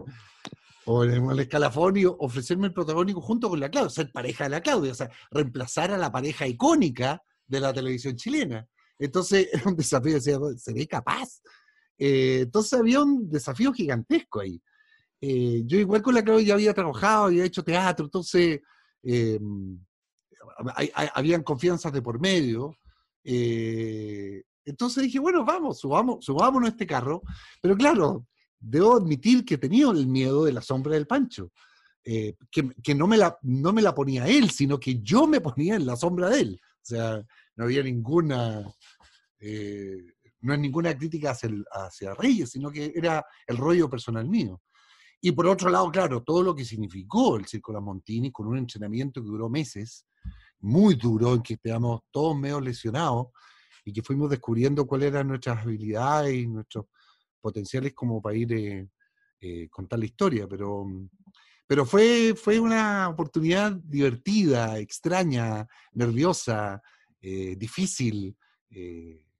o en el escalafón y ofrecerme el protagónico junto con la Claudia, ser pareja de la Claudia, o sea, reemplazar a la pareja icónica de la televisión chilena. Entonces, era un desafío, decía, ¿seré capaz? Eh, entonces, había un desafío gigantesco ahí. Eh, yo igual con la Claudia ya había trabajado, había hecho teatro, entonces eh, habían confianzas de por medio. Entonces dije, bueno, vamos, subamos, subámonos a este carro. Pero claro, debo admitir que tenía el miedo de la sombra del Pancho. Eh, que, no, me la, no me la ponía él, sino que yo me ponía en la sombra de él. O sea, no había ninguna, eh, no es ninguna crítica hacia, hacia, Reyes, sino que era el rollo personal mío. Y por otro lado, claro, todo lo que significó el Circo La Montini con un entrenamiento que duró meses, muy duro, en que quedamos todos medio lesionados, y que fuimos descubriendo cuáles eran nuestras habilidades y nuestros potenciales como para ir eh, eh, contar la historia, pero, pero fue, fue una oportunidad divertida, extraña, nerviosa, eh, difícil,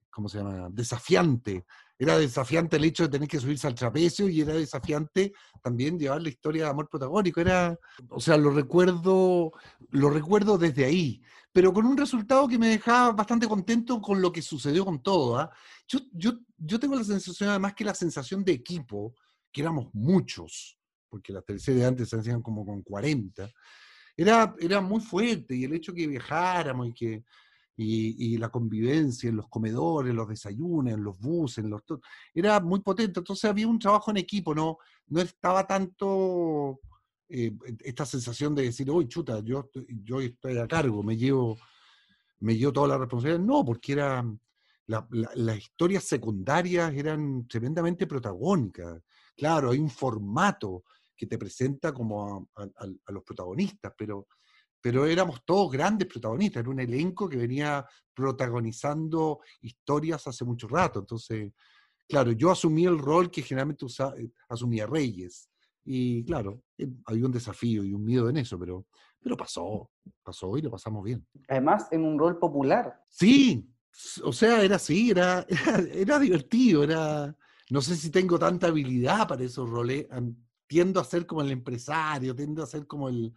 ¿cómo se llama? Desafiante. Era desafiante el hecho de tener que subirse al trapecio y era desafiante también llevar la historia de amor protagónico. Era, o sea, lo recuerdo, lo recuerdo desde ahí pero con un resultado que me dejaba bastante contento con lo que sucedió con todo. ¿ah? Yo, yo, yo tengo la sensación, además, que la sensación de equipo, que éramos muchos, porque las teleseries de antes se hacían como con 40, era, era muy fuerte y el hecho que viajáramos y que y, y, la convivencia en los comedores, los desayunos, en los buses, en los era muy potente. Entonces había un trabajo en equipo, no, no estaba tanto eh, esta sensación de decir, uy, chuta, yo, yo estoy a cargo, me llevo, me llevo toda la responsabilidad. No, porque era, las historias secundarias eran tremendamente protagónicas. Claro, hay un formato que te presenta como a, los protagonistas, pero, pero éramos todos grandes protagonistas, era un elenco que venía protagonizando historias hace mucho rato. Entonces, claro, yo asumí el rol que generalmente eh, asumía Reyes. Y claro, eh, había un desafío y un miedo en eso, pero, Pero pasó, pasó y lo pasamos bien. Además, en un rol popular. Sí, o sea, era así, era, era, divertido, era... No sé si tengo tanta habilidad para esos roles. Tiendo a ser como el empresario, tiendo a ser como el,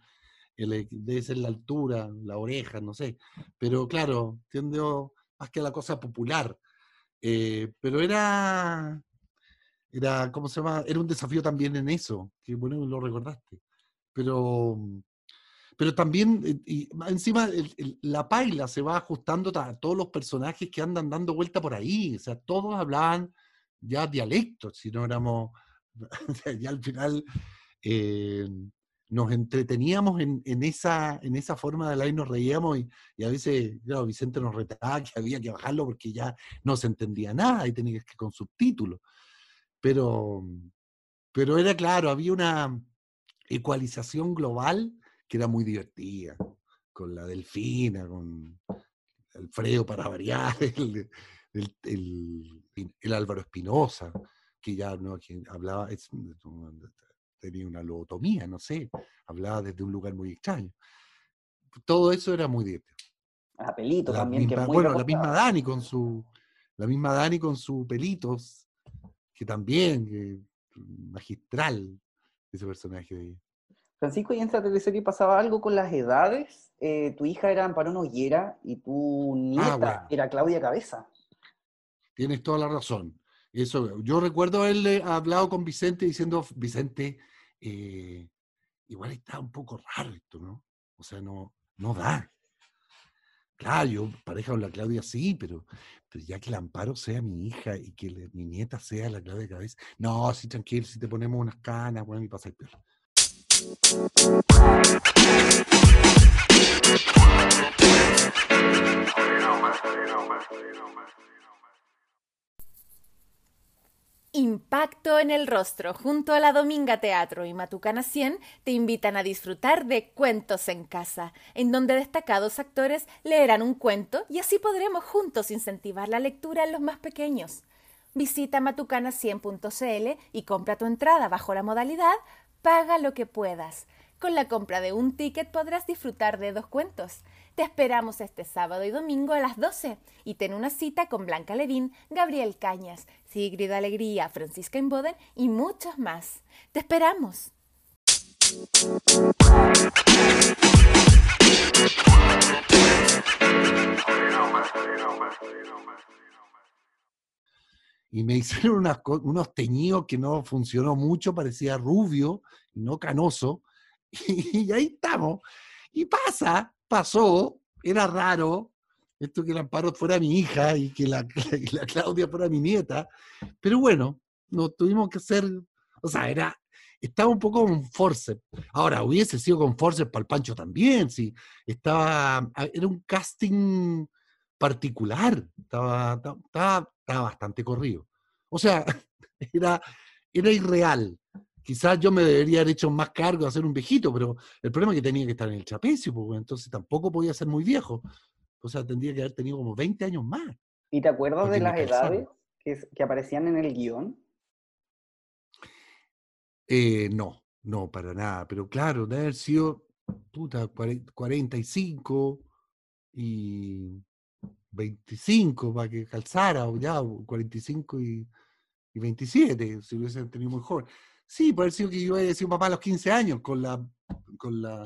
el debe ser la altura, la oreja, no sé. Pero claro, tiendo más que a la cosa popular. Eh, pero era, era, ¿cómo se llama? Era un desafío también en eso, que bueno, lo recordaste. Pero, pero también, eh, y encima, la paila se va ajustando a todos los personajes que andan dando vuelta por ahí. O sea, todos hablaban ya dialectos, si no éramos, ya al final eh, nos entreteníamos en, esa, en esa forma de hablar y nos reíamos y, a veces, claro, Vicente nos retaba que había que bajarlo porque ya no se entendía nada y tenía que con subtítulos. Pero, pero era claro, había una ecualización global que era muy divertida, con la Delfina, con Alfredo para variar, el, el, Álvaro Espinosa, que ya no, hablaba, tenía una lobotomía, no sé, hablaba desde un lugar muy extraño. Todo eso era muy divertido. A pelito también. que bueno, la misma Dani con su, la misma Dani con su pelitos, que también, magistral ese personaje de ella. Francisco, y en esta teleserie pasaba algo con las edades. Eh, tu hija era Amparo Noguera y tu ah, nieta era Claudia Cabeza. Tienes toda la razón. Eso, yo recuerdo haberle hablado con Vicente diciendo, Vicente, eh, igual está un poco raro esto, ¿no? O sea, no, no da. Claro, yo pareja con la Claudia sí, pero, pero ya que el Amparo sea mi hija y que mi nieta sea la Claudia Cabeza. No, sí, tranquilo, si te ponemos unas canas, bueno, y pasa el perro. Impacto en el rostro junto a la Dominga Teatro y Matucana 100 te invitan a disfrutar de Cuentos en Casa, en donde destacados actores leerán un cuento y así podremos juntos incentivar la lectura en los más pequeños. Visita matucana100.cl y compra tu entrada bajo la modalidad Paga lo que puedas. Con la compra de un ticket podrás disfrutar de dos cuentos. Te esperamos este sábado y domingo a las 12 y ten una cita con Blanca Levín, Gabriel Cañas, Sigrid Alegría, Francisca Inboden y muchos más. ¡Te esperamos! y me hicieron unos teñidos que no funcionó mucho, parecía rubio no canoso, y, ahí estamos. Y pasa, pasó, era raro, esto que el Amparo fuera mi hija y que la, la Claudia fuera mi nieta, pero bueno, nos tuvimos que hacer, o sea, era, estaba un poco con force. Ahora, hubiese sido con force para el Pancho también, sí, estaba, era un casting particular, estaba, estaba, estaba bastante corrido. O sea, era, era irreal. Quizás yo me debería haber hecho más cargo de hacer un viejito, pero el problema es que tenía que estar en el trapecio, pues, entonces tampoco podía ser muy viejo. O sea, tendría que haber tenido como 20 años más. ¿Y te acuerdas de las edades que, aparecían en el guion? Eh, no, no, para nada. Pero claro, de haber sido, puta, 45 y 25 para que calzara, o ya, 45 y, y 27, si hubiesen tenido muy joven. Sí, puede ser que yo haya sido papá a los 15 años, con la, con la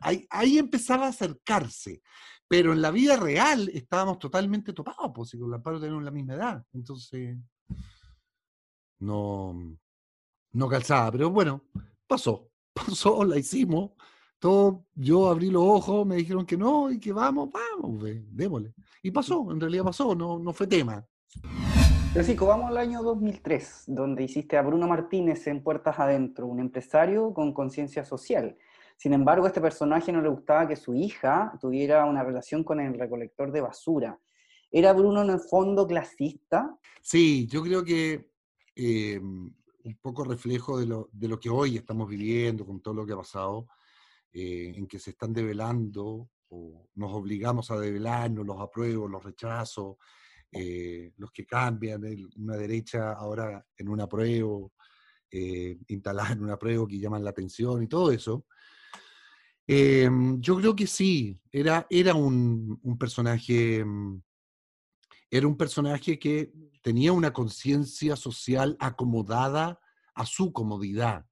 ahí, ahí, empezaba a acercarse, pero en la vida real estábamos totalmente topados, pues, con la paro tenemos la misma edad, entonces no, no calzaba, pero bueno, pasó, pasó, la hicimos, todo, yo abrí los ojos, me dijeron que no y que vamos, vamos, démosle. Y pasó, en realidad pasó, no, no fue tema. Francisco, vamos al año 2003, donde hiciste a Bruno Martínez en Puertas Adentro, un empresario con conciencia social. Sin embargo, a este personaje no le gustaba que su hija tuviera una relación con el recolector de basura. ¿Era Bruno en el fondo clasista? Sí, yo creo que eh, un poco reflejo de lo, de lo que hoy estamos viviendo, con todo lo que ha pasado. Eh, en que se están develando o nos obligamos a develarnos, los apruebos, los rechazos, eh, los que cambian, una derecha ahora en un apruebo, eh, instalada en un apruebo que llaman la atención y todo eso. Em, yo creo que sí, era, era un, personaje, mm, era un personaje que tenía una conciencia social acomodada a su comodidad,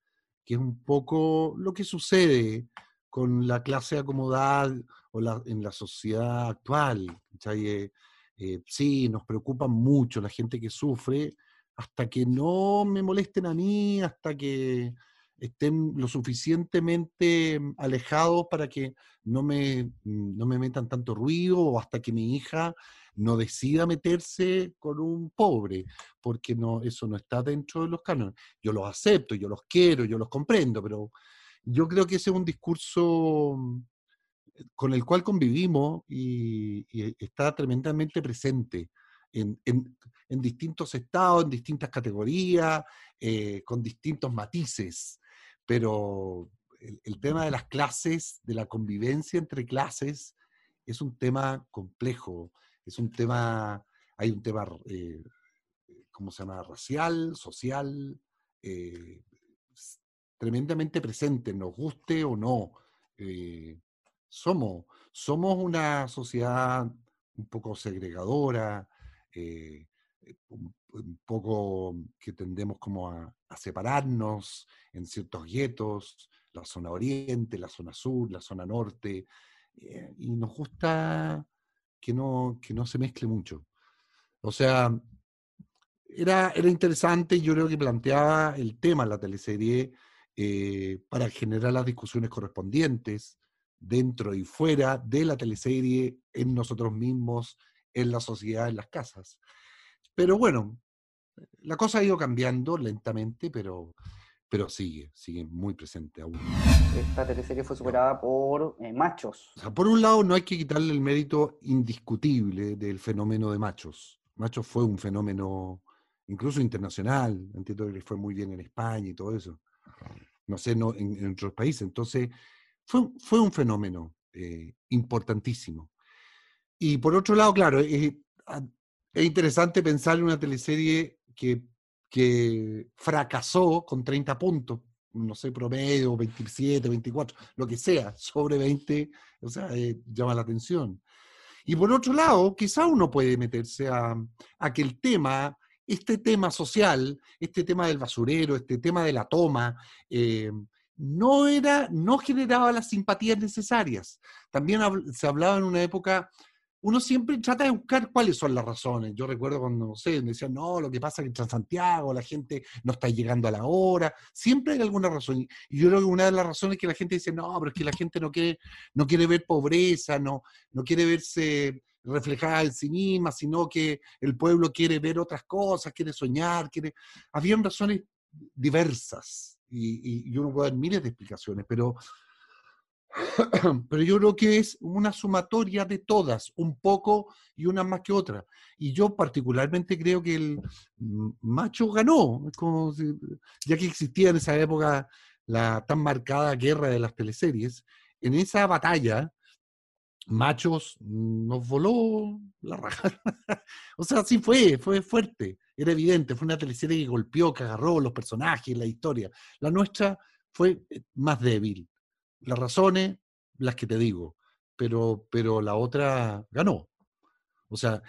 que es un poco lo que sucede con la clase acomodada o en la sociedad actual. Eh, eh, sí, nos preocupa mucho la gente que sufre, hasta que no me molesten a mí, hasta que estén lo suficientemente mm, alejados para que no me, mm, no me metan tanto ruido o hasta que mi hija no decida meterse con un pobre, porque no, eso no está dentro de los cánones. Yo los acepto, yo los quiero, yo los comprendo, pero yo creo que ese es un discurso mm, con el cual convivimos y, está tremendamente presente en, distintos estados, en distintas categorías, eh, con distintos matices pero el, tema de las clases, de la convivencia entre clases, es un tema complejo, es un tema, hay un tema, eh, ¿cómo se llama?, racial, social, eh, tremendamente presente, nos guste o no. Somos, somos una sociedad un poco segregadora, un, poco que tendemos como a, separarnos en ciertos guetos, la zona oriente, la zona sur, la zona norte, eh, y nos gusta que no, que no se mezcle mucho. O sea, era, era interesante, yo creo que planteaba el tema en la teleserie eh, para generar las discusiones correspondientes dentro y fuera de la teleserie, en nosotros mismos, en la sociedad, en las casas. Pero bueno, la cosa ha ido cambiando lentamente, pero, pero sigue, sigue muy presente aún. Esta teleserie fue superada por eh, machos. por un lado, no hay que quitarle el mérito indiscutible del fenómeno de machos. Machos fue un fenómeno incluso internacional, entiendo que fue muy bien en España y todo eso. No sé, no, en, otros países. Entonces, fue, fue un fenómeno eh, importantísimo. Y por otro lado, claro, eh, es interesante pensar en una teleserie que, que fracasó con 30 puntos, no sé, promedio, 27, 24, lo que sea, sobre 20, o sea, eh, llama la atención. Y por otro lado, quizá uno puede meterse a, a, que el tema, este tema social, este tema del basurero, este tema de la toma, no, era, no generaba las simpatías necesarias. También se hablaba en una época uno siempre trata de buscar cuáles son las razones. Yo recuerdo cuando, no sé, me decían, no, lo que pasa es que en Transantiago la gente no está llegando a la hora. Siempre hay alguna razón. Y yo creo que una de las razones es que la gente dice, no, pero es que la gente no quiere, no quiere ver pobreza, no, no quiere verse reflejada en sí misma, sino que el pueblo quiere ver otras cosas, quiere soñar, quiere... Habían razones diversas y, y uno puede dar miles de explicaciones, pero pero yo creo que es una sumatoria de todas, un poco y una más que otra. Y yo particularmente creo que el macho ganó, como ya que existía en esa época la tan marcada guerra de las teleseries, en esa batalla, Machos nos voló la raja. o sea, sí fue, fue fuerte, era evidente, fue una teleserie que golpeó, que agarró los personajes, la historia. La nuestra fue eh, más débil las razones, las que te digo, pero, pero la otra ganó. O sea,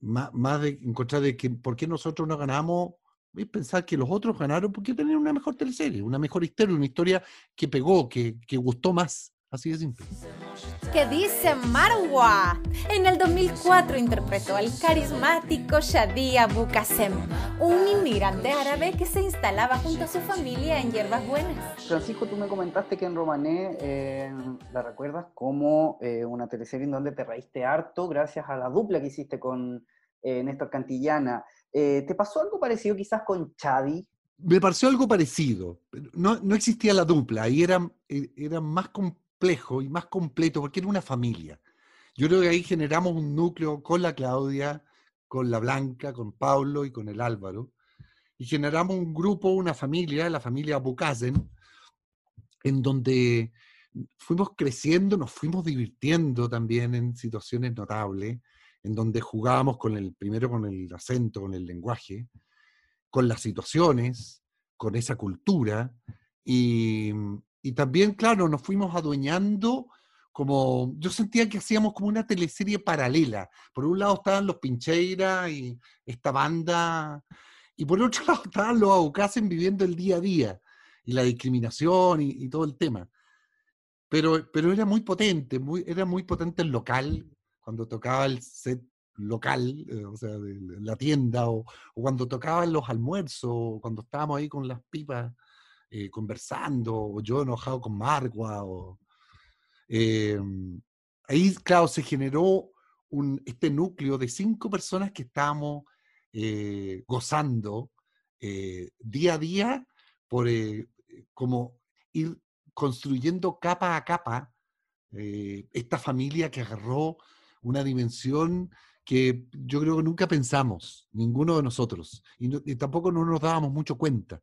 más, más de encontrar de que por qué nosotros no ganamos, es pensar que los otros ganaron porque tenían una mejor teleserie, una mejor historia, una historia que pegó, que, que gustó más. Así de simple. ¿Qué dice Marwa? En el 2004 interpretó al carismático Shadi Abu Qasem, un inmigrante árabe que se instalaba junto a su familia en Hierbas Buenas. Francisco, tú me comentaste que en Romané eh, la recuerdas como eh, una teleserie en donde te reíste harto gracias a la dupla que hiciste con eh, Néstor Cantillana. ¿Te pasó algo parecido quizás con Chadi? Me pareció algo parecido. No, no existía la dupla, ahí era, era más complejo complejo y más completo porque era una familia. Yo creo que ahí generamos un núcleo con la Claudia, con la Blanca, con Pablo y con el Álvaro, y generamos un grupo, una familia, la familia Bucasen, en donde fuimos creciendo, nos fuimos divirtiendo también en situaciones notables, en donde jugábamos con el, primero con el acento, con el lenguaje, con las situaciones, con esa cultura, y, y también, claro, nos fuimos adueñando como, yo sentía que hacíamos como una teleserie paralela. Por un lado estaban los Pincheira y esta banda, y por otro lado estaban los Aucasen viviendo el día a día, y la discriminación y, todo el tema. Pero, pero era muy potente, muy, era muy potente el local, cuando tocaba el set local, eh, o sea, la tienda, o, cuando tocaban los almuerzos, o cuando estábamos ahí con las pipas eh, conversando, o yo enojado con Margua, o, em, ahí, claro, se generó un, este núcleo de cinco personas que estábamos eh, gozando día a día por como ir construyendo capa a capa esta familia que agarró una dimensión que yo creo que nunca pensamos, ninguno de nosotros, y, tampoco no nos dábamos mucho cuenta.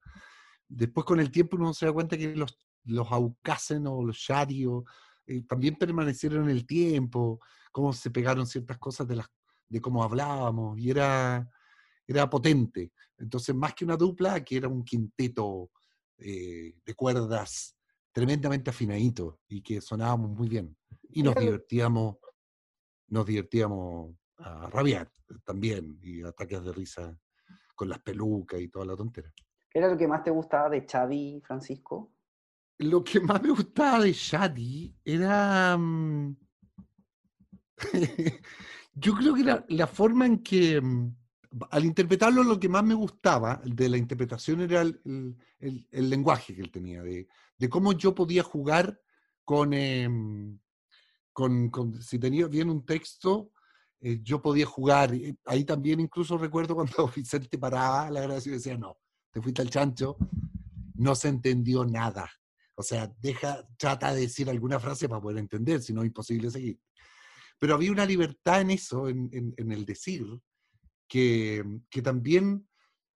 Después con el tiempo uno se da cuenta que los, los Aucasen o los Shari eh, también permanecieron en el tiempo, cómo se pegaron ciertas cosas de, las, de cómo hablábamos, y era, era potente. Entonces, más que una dupla, que era un quinteto eh, de cuerdas tremendamente afinadito y que sonábamos muy bien. Y nos divertíamos, nos divertíamos a rabiar también y ataques de risa con las pelucas y toda la tontera. ¿Qué era lo que más te gustaba de Xavi, Francisco? Lo que más me gustaba de Xavi era... Mm, yo creo que era la forma en que, mm, al interpretarlo, lo que más me gustaba de la interpretación era el, lenguaje que él tenía, de, cómo yo podía jugar con, em, con, con, si tenía bien un texto, eh, yo podía jugar. Ahí también incluso recuerdo cuando Vicente paraba la gracia y decía, no, te fuiste al chancho, no se entendió nada. O sea, deja, trata de decir alguna frase para poder entender, si no es imposible seguir. Pero había una libertad en eso, en, en, el decir, que, que, también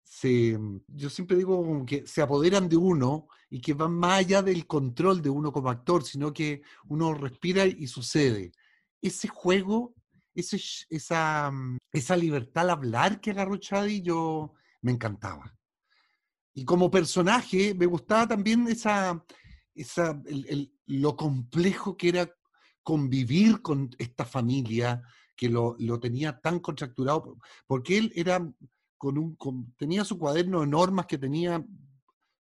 se, yo siempre digo que se apoderan de uno y que van más allá del control de uno como actor, sino que uno respira y sucede. Ese juego esa, esa libertad al hablar que agarró Chadi, yo me encantaba. Y como personaje, me gustaba también esa, esa, lo complejo que era convivir con esta familia que lo, tenía tan contracturado, porque él era con un, tenía su cuaderno de normas que tenía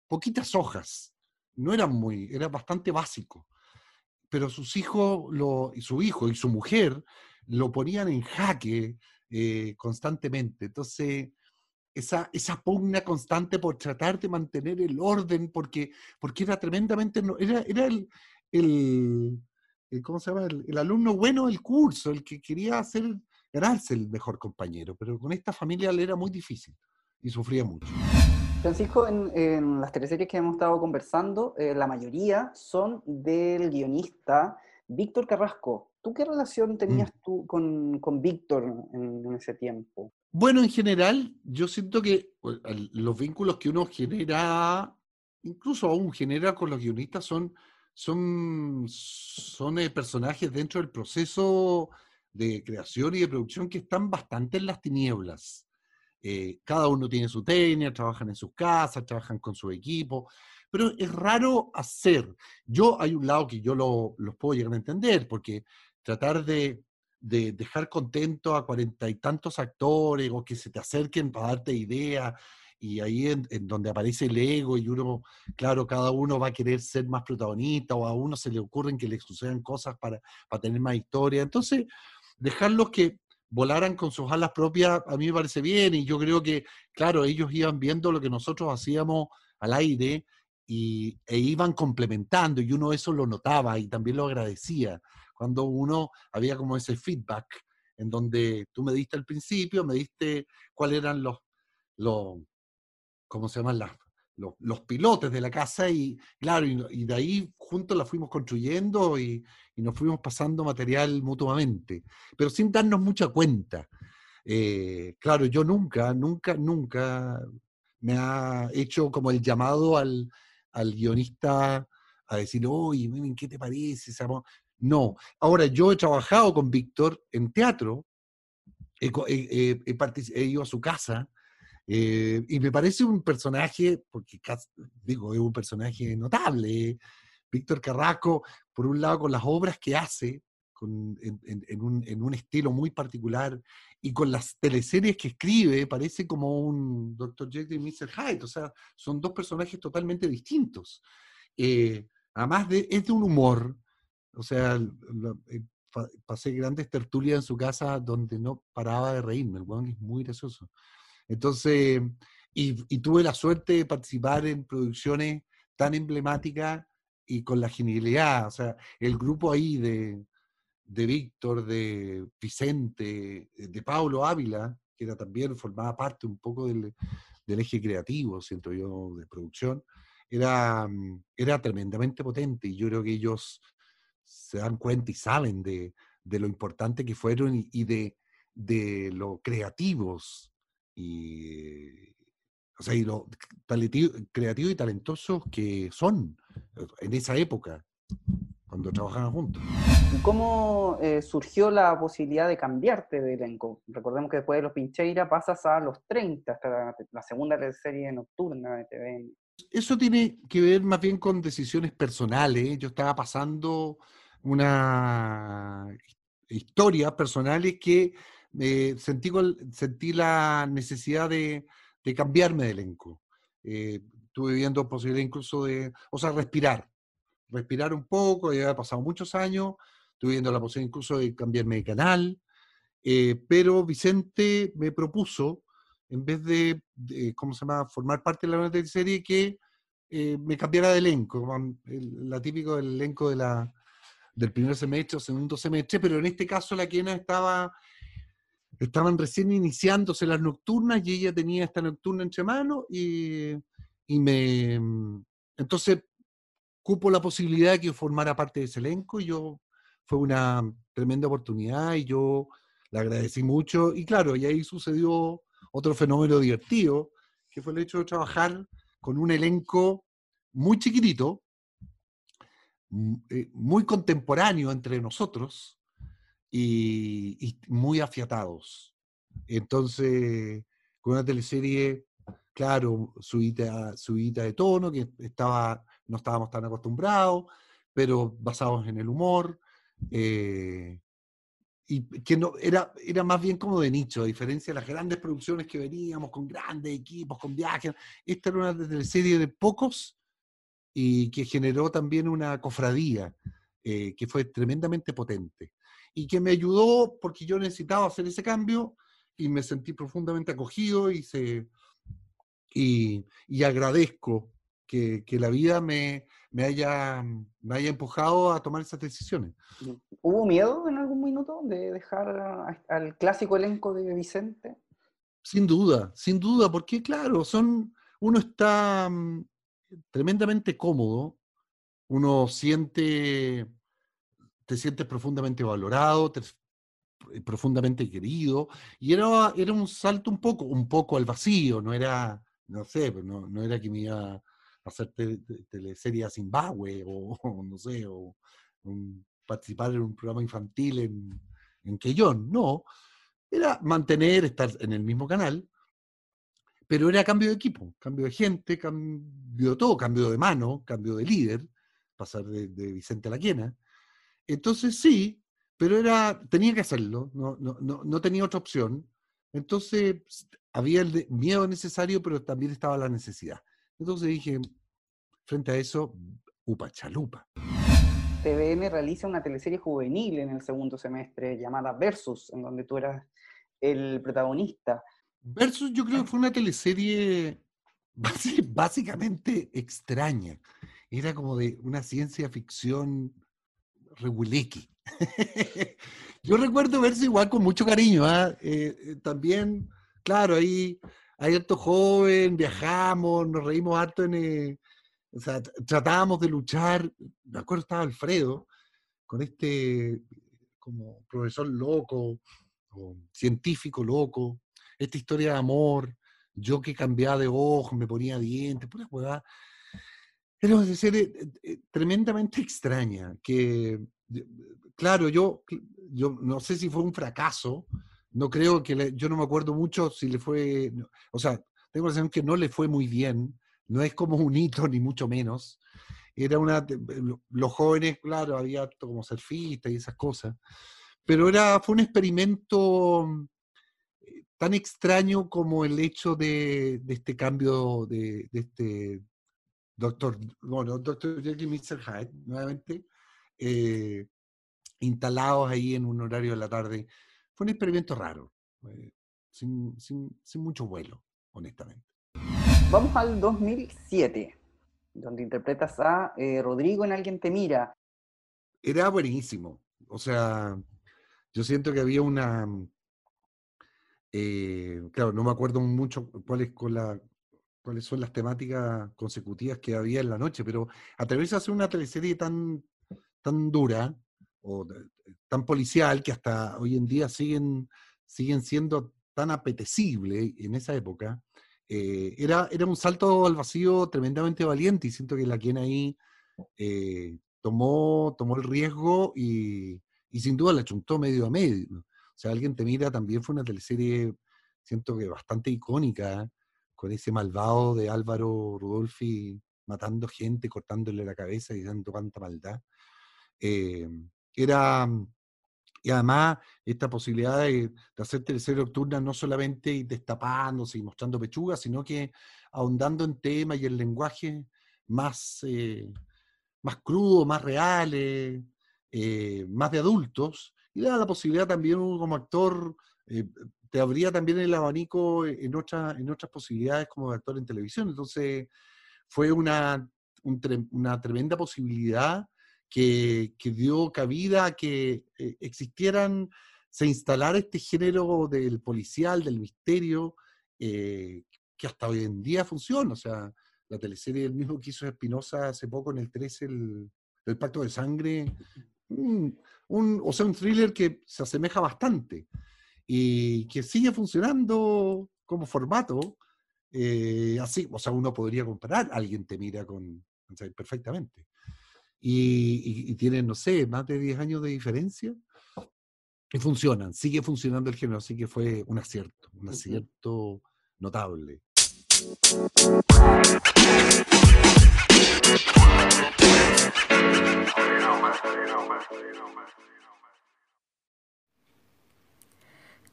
poquitas hojas, no era muy, era bastante básico, pero sus hijos, lo, su hijo y su mujer lo ponían en jaque eh, constantemente. Entonces, esa, esa pugna constante por tratar de mantener el orden, porque, porque era tremendamente, era, era el, el, ¿cómo se llama? El, alumno bueno del curso, el que quería hacer, ganarse el mejor compañero, pero con esta familia le era muy difícil y sufría mucho. Francisco, en, las teleseries que hemos estado conversando, eh, la mayoría son del guionista Víctor Carrasco. ¿Tú qué relación mm. tenías tú con, con Víctor en, ese tiempo? Bueno, en general, yo siento que los vínculos que uno genera, incluso aún genera con los guionistas, son, son, son eh, personajes dentro del proceso de creación y de producción que están bastante en las tinieblas. Eh, cada uno tiene su técnica, trabajan en sus casas, trabajan con su equipo, pero es raro hacer. Yo hay un lado que yo lo, los puedo llegar a entender, porque tratar de, dejar contento a cuarenta y tantos actores o que se te acerquen para darte idea y ahí en, donde aparece el ego y uno, claro, cada uno va a querer ser más protagonista o a uno se le ocurren que le sucedan cosas para, para tener más historia. Entonces, dejarlos que volaran con sus alas propias a mí me parece bien y yo creo que, claro, ellos iban viendo lo que nosotros hacíamos al aire y, e iban complementando y uno eso lo notaba y también lo agradecía cuando uno había como ese feedback en donde tú me diste al principio, me diste cuáles eran los, los ¿cómo se llaman? Las, los, pilotes de la casa y claro, y, de ahí juntos la fuimos construyendo y, nos fuimos pasando material mutuamente, pero sin darnos mucha cuenta. Eh, claro, yo nunca, nunca, nunca me ha hecho como el llamado al, al guionista a decir, oye, miren, ¿qué te parece? No. Ahora, yo he trabajado con Víctor en teatro, he, ido a su casa, eh, y me parece un personaje, porque digo, es un personaje notable, Víctor Carrasco, por un lado, con las obras que hace, en, un, estilo muy particular, y con las teleseries que escribe, parece como un Dr. Jekyll y Mr. Hyde, o sea, son dos personajes totalmente distintos. Eh, además, de, es de un humor, o sea, eh, pasé grandes tertulias en su casa donde no paraba de reírme, el weón es muy gracioso. Entonces, y, tuve la suerte de participar en producciones tan emblemáticas y con la genialidad, o sea, el grupo ahí de, de Víctor, de Vicente, de Pablo Ávila, que también, formaba parte un poco del, del eje creativo, siento yo, de producción, era, mm, era tremendamente potente y yo creo que ellos se dan cuenta y saben de, de lo importante que fueron y, de, de, lo creativos y, o sea, y lo creativos y talentosos que son en esa época, cuando trabajaban juntos. ¿Cómo eh, surgió la posibilidad de cambiarte de elenco? Recordemos que después de Los Pincheira pasas a Los 30, hasta la, segunda serie nocturna de TV. Eso tiene que ver más bien con decisiones personales. Yo estaba pasando una historia personales que eh, sentí, sentí la necesidad de, cambiarme de elenco. Eh, estuve viendo posibilidad incluso de, o sea, respirar, respirar un poco, ya había pasado muchos años, estuve viendo la posibilidad incluso de cambiarme de canal, eh, pero Vicente me propuso, en vez de, ¿cómo se llama?, formar parte de la nueva serie, que me cambiara de elenco, la típico del elenco de la, del primer semestre o segundo semestre, pero en este caso la quena estaba, estaban recién iniciándose las nocturnas y ella tenía esta nocturna entre manos y, y me... Entonces, cupo la posibilidad de que formara parte de ese elenco y yo fue una tremenda oportunidad y yo la agradecí mucho. Y claro, y ahí sucedió otro fenómeno divertido, que fue el hecho de trabajar con un elenco muy chiquitito, eh, muy contemporáneo entre nosotros y, muy afiatados. Entonces, con una teleserie, claro, subida, de tono, que estaba, no estábamos tan acostumbrados, pero basados en el humor. Eh, y que no, era, era más bien como de nicho, a diferencia de las grandes producciones que veníamos con grandes equipos, con viajes. Esta era una teleserie de pocos y que generó también una cofradía eh, que fue tremendamente potente y que me ayudó porque yo necesitaba hacer ese cambio y me sentí profundamente acogido y, se, y, y agradezco que, que, la vida me, me, haya, me haya empujado a tomar esas decisiones. ¿Hubo miedo en algún minuto de dejar al clásico elenco de Vicente? Sin duda, sin duda, porque claro, son, uno está mm, tremendamente cómodo, uno siente, te sientes profundamente valorado, eh, profundamente querido, y era, era un salto un poco, un poco al vacío, no era, no sé, no, no era que me iba hacer teleserie a Zimbabue, o, no sé, o participar en un programa infantil en, en Quellón, no, era mantener, estar en el mismo canal, pero era cambio de equipo, cambio de gente, cambio de todo, cambio de mano, cambio de líder, pasar de, Vicente a la Quiena. Entonces sí, pero era, tenía que hacerlo, no, no, no, tenía otra opción. Entonces había el miedo necesario, pero también estaba la necesidad. Entonces dije, frente a eso, upa chalupa. TVN realiza una teleserie juvenil en el segundo semestre llamada Versus, en donde tú eras el protagonista. Versus yo creo que fue una teleserie básicamente extraña. Era como de una ciencia ficción regulequi. yo recuerdo verse igual con mucho cariño. ¿ah? Eh, eh, también, claro, ahí hay harto joven, viajamos, nos reímos harto en... Eh, o sea, tratábamos de luchar. Me acuerdo estaba Alfredo con este como profesor loco, o científico loco, esta historia de amor, yo que cambiaba de ojo, me ponía dientes, pura huevada. Era una serie eh, eh, tremendamente extraña, que, claro, yo, yo no sé si fue un fracaso, no creo que, yo no me acuerdo mucho si le fue, o sea, tengo la sensación que no le fue muy bien, no es como un hito ni mucho menos, era una, los jóvenes, claro, había como surfistas y esas cosas, pero era, fue un experimento eh, tan extraño como el hecho de, este cambio de, este doctor, bueno, doctor Jekyll y. Hyde, nuevamente, eh, instalados ahí en un horario de la tarde. Fue un experimento raro, eh, sin, sin mucho vuelo, honestamente. Vamos al 2007 donde interpretas a eh, Rodrigo en Alguien te mira. Era buenísimo. O sea, yo siento que había una... Eh, claro, no me acuerdo mucho cuáles, con la, cuáles son las temáticas consecutivas que había en la noche, pero atreverse a hacer una teleserie tan, tan dura o tan policial que hasta hoy en día siguen, siguen siendo tan apetecibles en esa época, eh, era, era un salto al vacío tremendamente valiente y siento que la quien ahí eh, tomó, tomó el riesgo y, sin duda la chuntó medio a medio. O sea, alguien te mira, también fue una teleserie, siento que bastante icónica, con ese malvado de Álvaro Rudolfi matando gente, cortándole la cabeza y dando tanta maldad. Eh, era, y además, esta posibilidad de, hacer tercera nocturna no solamente destapándose y mostrando pechugas, sino que ahondando en temas y en lenguaje más, eh, más crudo, más reales, eh, más de adultos, y da la posibilidad también como actor, eh, te abría también el abanico en, en otras posibilidades como actor en televisión. Entonces, fue una, una tremenda posibilidad que, dio cabida a que eh, existieran, se instalara este género del policial, del misterio, eh, que hasta hoy en día funciona. O sea, la teleserie del mismo que hizo Espinosa hace poco en el 13, el, Pacto de Sangre, un, o sea, un thriller que se asemeja bastante y que sigue funcionando como formato. Eh, así, o sea, uno podría comparar, alguien te mira con, perfectamente y, tienen, no sé, más de 10 años de diferencia y funcionan, sigue funcionando el género, así que fue un acierto, un acierto notable.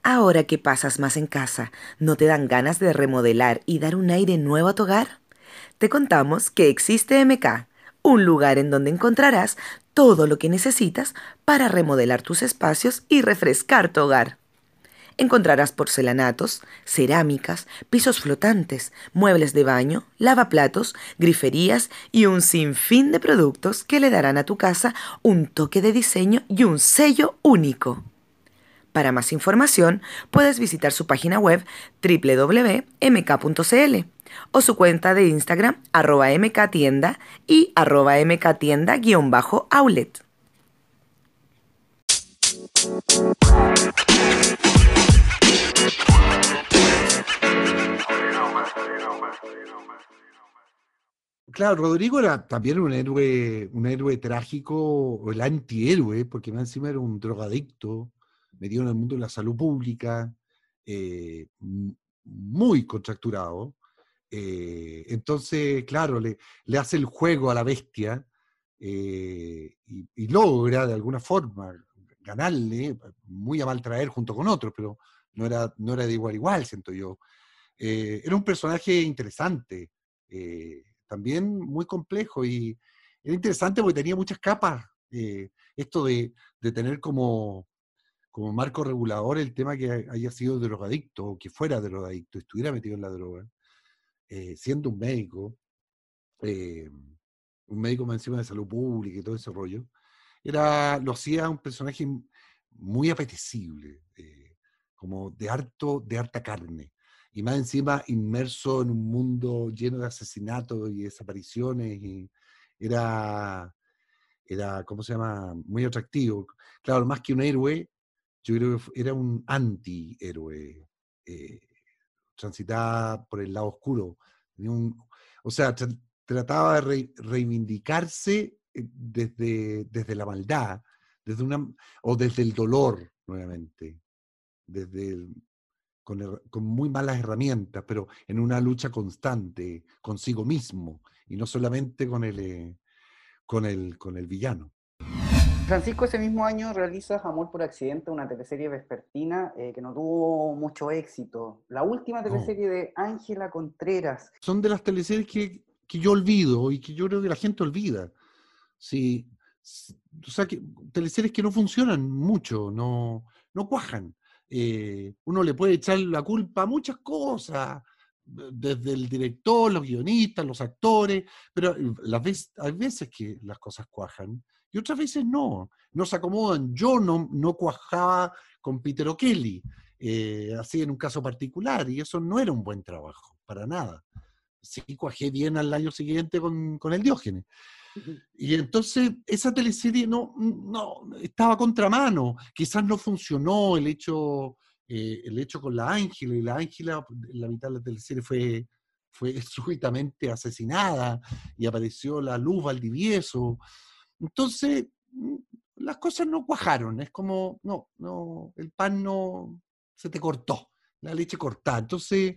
Ahora que pasas más en casa, ¿no te dan ganas de remodelar y dar un aire nuevo a tu hogar? Te contamos que existe MK un lugar en donde encontrarás todo lo que necesitas para remodelar tus espacios y refrescar tu hogar. Encontrarás porcelanatos, cerámicas, pisos flotantes, muebles de baño, lavaplatos, griferías y un sinfín de productos que le darán a tu casa un toque de diseño y un sello único. Para más información, puedes visitar su página web www.mk.cl o su cuenta de Instagram arroba mktienda y arroba mktienda-outlet. Claro, Rodrigo era también un héroe, un héroe trágico, o el antihéroe, porque encima era un drogadicto, metido en el mundo de la salud pública, eh, muy contracturado, eh, entonces, claro, le, hace el juego a la bestia eh, y, logra de alguna forma ganarle, muy a mal traer junto con otros, pero no era, no era de igual a igual, siento yo. Era un personaje interesante, también muy complejo y era interesante porque tenía muchas capas. esto de, de tener como, como marco regulador el tema que haya sido drogadicto o que fuera drogadicto, estuviera metido en la droga. Eh, siendo un médico, eh, un médico más encima de salud pública y todo ese rollo, era, lo hacía un personaje muy apetecible, eh, como de, harto, de harta carne, y más encima inmerso en un mundo lleno de asesinatos y desapariciones, y era, era, ¿cómo se llama?, muy atractivo. Claro, más que un héroe, yo creo que era un antihéroe transitaba por el lado oscuro. o sea, trataba de reivindicarse eh, desde, desde la maldad, desde una, o desde el dolor, nuevamente, desde con, con, muy malas herramientas, pero en una lucha constante consigo mismo, y no solamente con el, eh, con el, con el villano. Francisco ese mismo año realiza Amor por Accidente, una teleserie vespertina eh, que no tuvo mucho éxito. La última teleserie de Ángela Contreras. Son de las teleseries que, que, yo olvido y que yo creo que la gente olvida. Sí, o sea, que, teleseries que no funcionan mucho, no, no cuajan. Eh, uno le puede echar la culpa a muchas cosas, desde el director, los guionistas, los actores, pero las veces, hay veces que las cosas cuajan y otras veces no, no se acomodan. Yo no, no cuajaba con Peter O'Kelly, eh, así en un caso particular, y eso no era un buen trabajo, para nada. Sí cuajé bien al año siguiente con, con el Diógenes. Y entonces esa teleserie no, no estaba contramano, quizás no funcionó el hecho, eh, el hecho con la Ángela, y la Ángela, la mitad de la teleserie fue, fue súbitamente asesinada y apareció la luz Valdivieso. Entonces, mm, las cosas no cuajaron, es como, no, no, el pan no, se te cortó, la leche cortada. Entonces,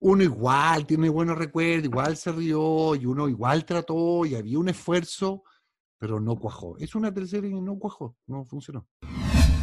uno igual tiene buenos recuerdos, igual se rió y uno igual trató y había un esfuerzo, pero no cuajó. Es una teleserie que no cuajó, no funcionó.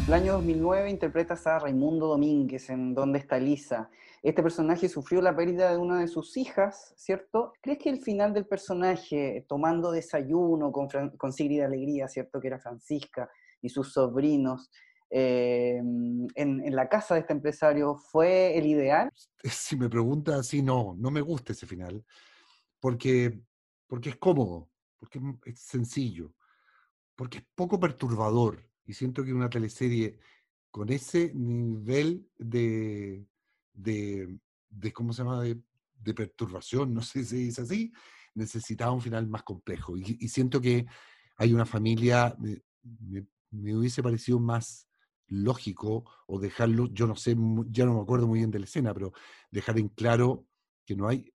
El año 2009 interpretas a Raimundo Domínguez en ¿Dónde está Lisa? Este personaje sufrió la pérdida de una de sus hijas, ¿cierto? ¿Crees que el final del personaje, tomando desayuno con, Sigrid Alegría, ¿cierto? Que era Francisca y sus sobrinos, eh, en, la casa de este empresario fue el ideal? Si me preguntas así, no, no me gusta ese final, porque, porque es cómodo, porque es sencillo, porque es poco perturbador, y siento que una teleserie con ese nivel de, de, ¿cómo se llama?, de, perturbación, no sé si es así, necesitaba un final más complejo. Y, siento que hay una familia, me hubiese parecido más lógico o dejarlo, yo no sé, ya no me acuerdo muy bien de la escena, pero dejar en claro que no hay,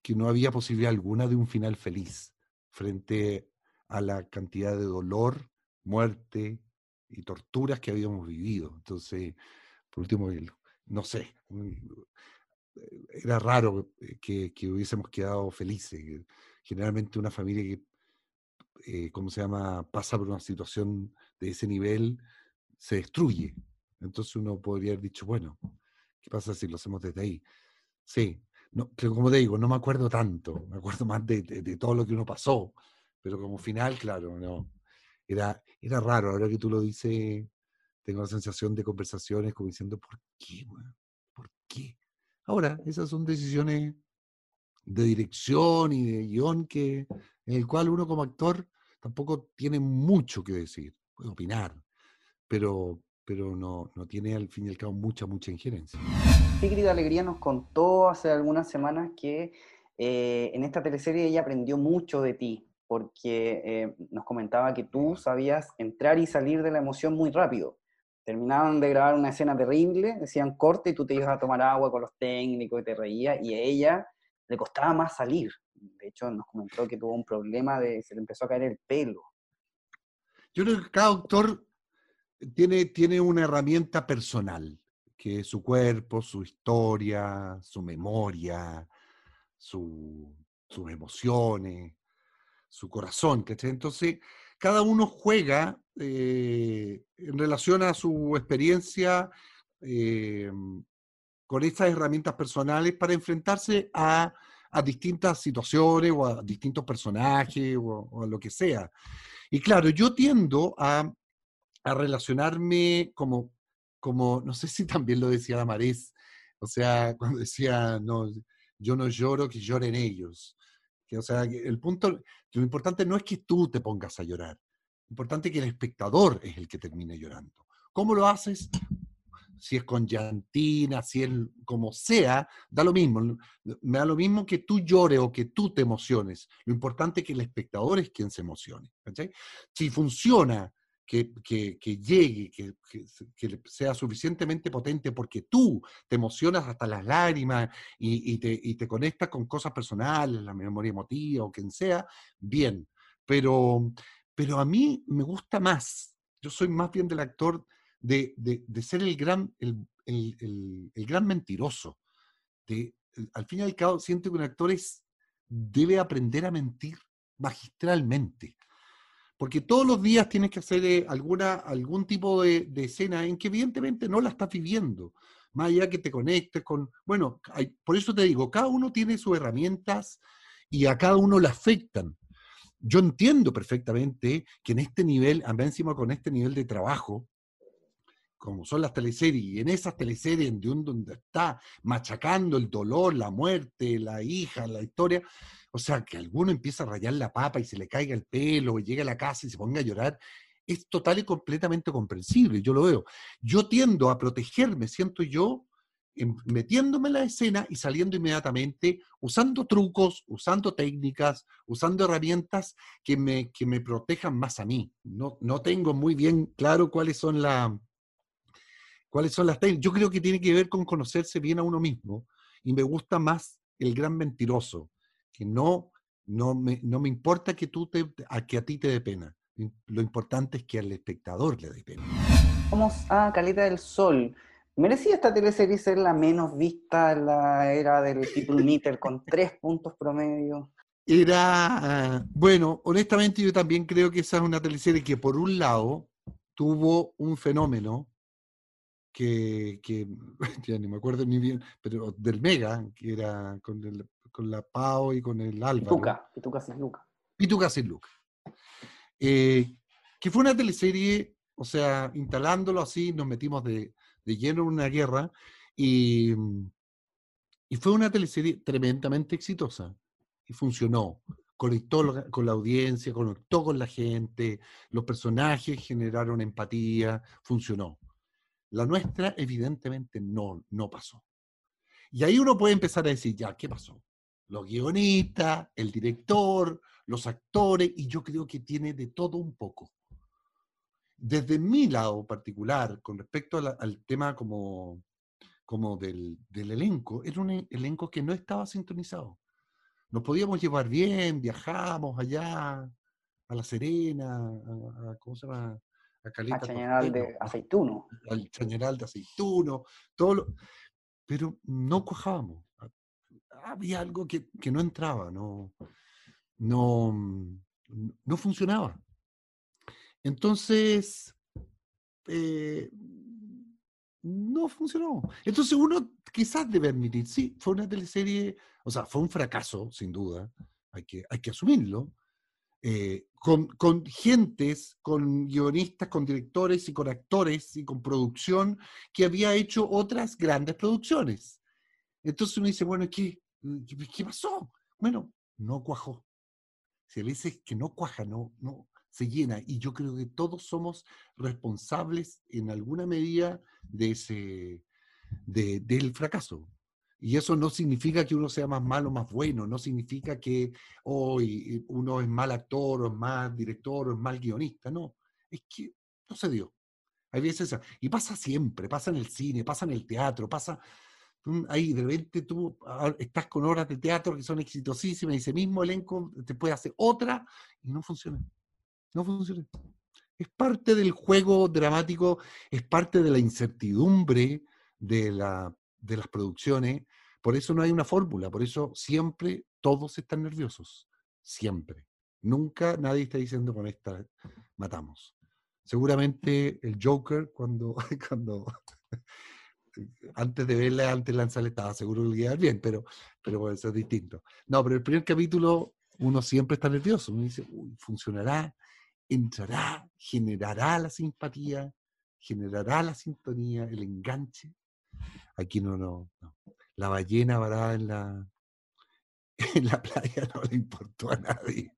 que no había posibilidad alguna de un final feliz frente a la cantidad de dolor, muerte y torturas que habíamos vivido. Entonces, por último, no sé, era raro que, que hubiésemos quedado felices. Generalmente una familia que eh, ¿cómo se llama?, pasa por una situación de ese nivel, se destruye. Entonces uno podría haber dicho, bueno, ¿qué pasa si lo hacemos desde ahí? Sí, no, como te digo, no me acuerdo tanto, me acuerdo más de, todo lo que uno pasó, pero como final, claro, no. Era, era raro, ahora que tú lo dices, tengo la sensación de conversaciones como diciendo, ¿por qué? ¿Por qué? Ahora, esas son decisiones de dirección y de guion que, en el cual uno como actor tampoco tiene mucho que decir, puede opinar, pero, pero no, no tiene al fin y al cabo mucha, mucha injerencia. Sigrid Alegría nos contó hace algunas semanas que eh, en esta teleserie ella aprendió mucho de ti, porque eh, nos comentaba que tú sabías entrar y salir de la emoción muy rápido. Terminaban de grabar una escena terrible, decían corte y tú te ibas a tomar agua con los técnicos y te reías, y a ella le costaba más salir. De hecho, nos comentó que tuvo un problema de se le empezó a caer el pelo. Yo creo que cada autor tiene, tiene una herramienta personal, que es su cuerpo, su historia, su memoria, sus emociones, su corazón, Entonces, cada uno juega eh, en relación a su experiencia eh, con estas herramientas personales para enfrentarse a a distintas situaciones o a distintos personajes o, a lo que sea. Y claro, yo tiendo a, a relacionarme como, como, no sé si también lo decía Marés, o sea, cuando decía, no, yo no lloro, que lloren ellos. Que, o sea, el punto, lo importante no es que tú te pongas a llorar, lo importante es que el espectador es el que termine llorando. ¿Cómo lo haces? si es con llantina, si es como sea, da lo mismo. Me da lo mismo que tú llores o que tú te emociones. Lo importante es que el espectador es quien se emocione. Si funciona, que, llegue, que, que, sea suficientemente potente porque tú te emocionas hasta las lágrimas y, te, y te conectas con cosas personales, la memoria emotiva o quien sea, bien. Pero, pero a mí me gusta más. Yo soy más bien del actor de, ser el gran, el, gran mentiroso. De, al fin y al cabo, siento que un actor debe aprender a mentir magistralmente. Porque todos los días tienes que hacer eh, alguna, algún tipo de, escena en que evidentemente no la estás viviendo. Más allá que te conectes con... Bueno, por eso te digo, cada uno tiene sus herramientas y a cada uno le afectan. Yo entiendo perfectamente que en este nivel, encima con este nivel de trabajo, como son las teleseries, y en esas teleseries donde está machacando el dolor, la muerte, la hija, la historia, o sea, que alguno empieza a rayar la papa y se le caiga el pelo, y llegue a la casa y se ponga a llorar, es total y completamente comprensible, yo lo veo. Yo tiendo a protegerme, siento yo, metiéndome en la escena y saliendo inmediatamente, usando trucos, usando técnicas, usando herramientas que me, que me protejan más a mí. No, no tengo muy bien claro cuáles son la, cuáles son las técnicas. Yo creo que tiene que ver con conocerse bien a uno mismo y me gusta más el gran mentiroso, que no, no, me, no me importa que, tú te, a, que a ti te dé pena. Lo importante es que al espectador le dé pena. Vamos a Caleta del Sol. ¿Merecía esta teleserie ser la menos vista en la era del People Meter con tres puntos promedio? Era, bueno, honestamente yo también creo que esa es una teleserie que por un lado tuvo un fenómeno que, que, ya ni me acuerdo ni bien, pero del Mega, que era con, el, con la Pau y con el Álvaro. Pituca, Pituca sin Luca. Pituca sin Luca. Eh, que fue una teleserie, o sea, instalándolo así, nos metimos de, de lleno en una guerra y, y fue una teleserie tremendamente exitosa y funcionó. Conectó con la audiencia, conectó con la gente, los personajes generaron empatía, funcionó. La nuestra, evidentemente, no, no pasó. Y ahí uno puede empezar a decir, ya, ¿qué pasó? Los guionistas, el director, los actores, y yo creo que tiene de todo un poco. Desde mi lado particular, con respecto al tema como, como del, elenco, era un elenco que no estaba sintonizado. Nos podíamos llevar bien, viajamos allá a La Serena, a ¿cómo se llama? A Caleta. Chañaral de aceituno. Al chañaral de aceituno, todo lo, pero no cuajábamos. Había algo que, no entraba, no, no, no funcionaba. Entonces, eh, no funcionó. Entonces uno quizás debe admitir, sí, fue una teleserie, o sea, fue un fracaso, sin duda, hay que, hay que asumirlo, eh, con, con, gentes, con guionistas, con directores y con actores y con producción que había hecho otras grandes producciones. Entonces uno dice, bueno, ¿qué, qué pasó? Bueno, no cuajó. Se le dice que no cuaja, no, no, se llena. Y yo creo que todos somos responsables en alguna medida de ese, de, del fracaso. Y eso no significa que uno sea más malo o más bueno, no significa que hoy uno es mal actor o es mal director o es mal guionista, no, es que no se dio. Hay veces, y pasa siempre, pasa en el cine, pasa en el teatro, pasa, ahí de repente tú ah, estás con obras de teatro que son exitosísimas y ese mismo elenco te puede hacer otra y no funciona. No funciona. Es parte del juego dramático, es parte de la incertidumbre de la de las producciones. Por eso no hay una fórmula, por eso siempre todos están nerviosos. Siempre. Nunca nadie está diciendo con esta matamos. Seguramente el Joker, cuando, cuando antes de verla, antes de lanzarla, estaba seguro que iba a bien, pero, pero eso es distinto. No, pero el primer capítulo uno siempre está nervioso. Uno dice, funcionará, entrará, generará la simpatía, generará la sintonía, el enganche. Aquí no, no, La ballena varada en la, en la playa no le importó a nadie.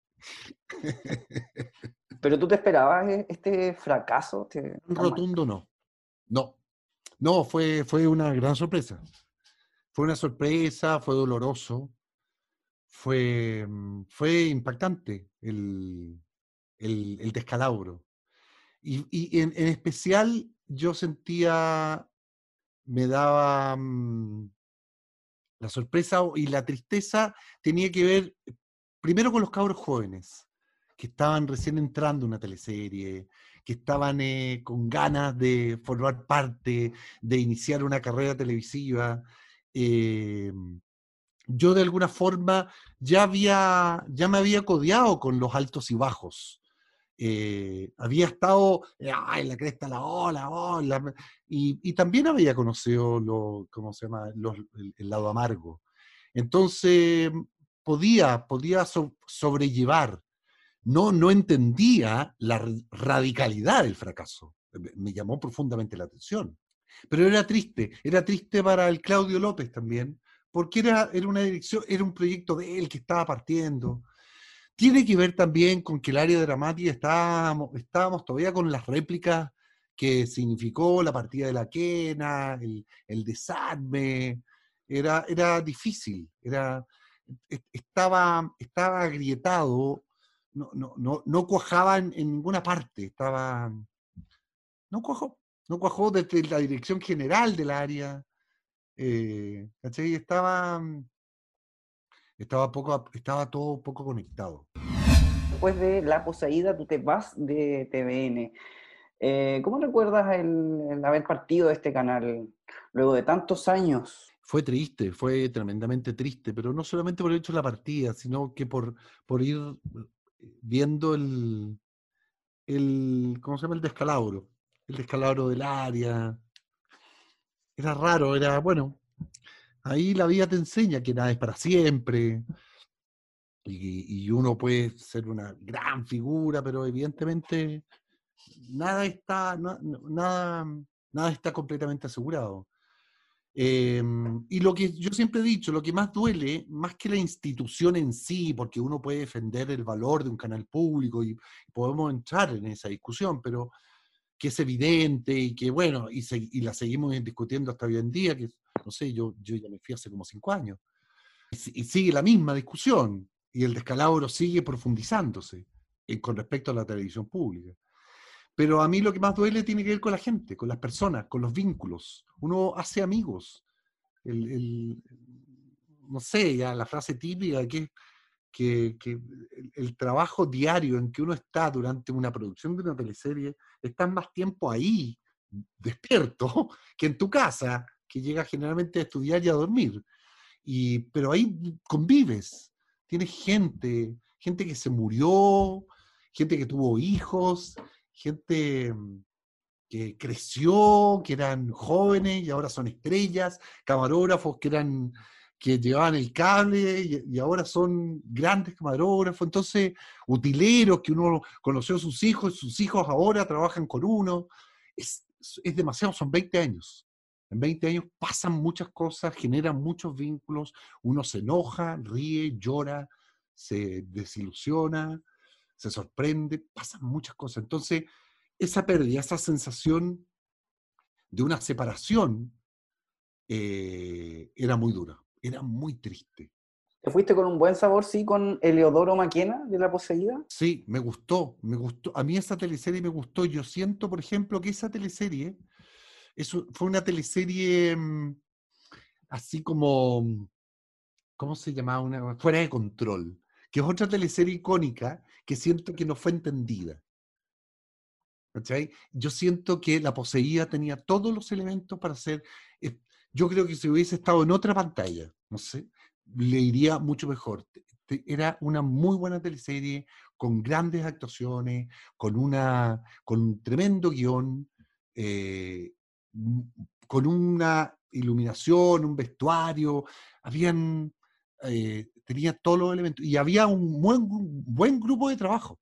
¿Pero tú te esperabas e, este fracaso? Este Un rotundo no. No. No, fue, fue una gran sorpresa. Fue una sorpresa, fue doloroso, fue, mm, fue impactante el, el, descalabro. Y, en, en, especial yo sentía me daba mm, la sorpresa y la tristeza tenía que ver primero con los cabros jóvenes, que estaban recién entrando en una teleserie, que estaban eh, con ganas de formar parte, de iniciar una carrera televisiva. Eh, yo de alguna forma ya, había, ya me había codeado con los altos y bajos. Eh, había estado en la cresta la ola, y, también había conocido lo, ¿cómo se llama? el, lado amargo. Entonces, podía, podía sobrellevar. No, no entendía la radicalidad del fracaso. Me llamó profundamente la atención. Pero era triste, era triste para el Claudio López también, porque era, era una dirección, era un proyecto de él que estaba partiendo. Tiene que ver también con que el área dramática estábamos, estábamos todavía con las réplicas que significó la partida de la quena, el, desarme. Era, era difícil, era, estaba, estaba agrietado, no, no, no, no cuajaba en, ninguna parte, estaba, no cuajó, no cuajó desde la dirección general del área, eh, Estaba, estaba, poco, estaba todo poco conectado. Después de La Poseída, tú te vas de TVN. Eh, ¿Cómo recuerdas el, haber partido de este canal luego de tantos años? Fue triste, fue tremendamente triste, pero no solamente por el hecho de la partida, sino que por, por ir viendo el, el, ¿cómo se llama? El descalabro, el descalabro del área. Era raro, era, bueno, ahí la vida te enseña que nada es para siempre, y, uno puede ser una gran figura, pero evidentemente nada está, nada, nada está completamente asegurado. Em, y lo que yo siempre he dicho, lo que más duele, más que la institución en sí, porque uno puede defender el valor de un canal público y podemos entrar en esa discusión, pero que es evidente y que, bueno, y, y la seguimos discutiendo hasta hoy en día, que, no sé, yo, yo ya me fui hace como cinco años, y, sigue la misma discusión, y el descalabro sigue profundizándose eh, con respecto a la televisión pública. Pero a mí lo que más duele tiene que ver con la gente, con las personas, con los vínculos. Uno hace amigos. El, no sé, ya la frase típica que, que, que el, trabajo diario en que uno está durante una producción de una teleserie, está más tiempo ahí, despierto, que en tu casa, que llega generalmente a estudiar y a dormir. Y, pero ahí convives, tienes gente, gente que se murió, gente que tuvo hijos, gente mm, que creció, que eran jóvenes y ahora son estrellas, camarógrafos que eran que llevaban el cable y, ahora son grandes camarógrafos, entonces utileros que uno conoció a sus hijos, sus hijos ahora trabajan con uno, es, es demasiado, son 20 años. En 20 años pasan muchas cosas, generan muchos vínculos, uno se enoja, ríe, llora, se desilusiona, se sorprende, pasan muchas cosas. Entonces, esa pérdida, esa sensación de una separación eh, era muy dura, era muy triste. ¿Te fuiste con un buen sabor, sí, con Eleodoro Maquena de La Poseída? Sí, me gustó, me gustó. A mí esa teleserie me gustó. Yo siento, por ejemplo, que esa teleserie eso fue una teleserie mm, así como, ¿cómo se llamaba? Una, fuera de control que es otra teleserie icónica que siento que no fue entendida. Yo siento que La Poseída tenía todos los elementos para ser... Eh, yo creo que si hubiese estado en otra pantalla, no sé, le iría mucho mejor. Era una muy buena teleserie, con grandes actuaciones, con, una, con un tremendo guion, eh, con una iluminación, un vestuario, habían eh, tenía todos los elementos y había un buen, buen grupo de trabajo.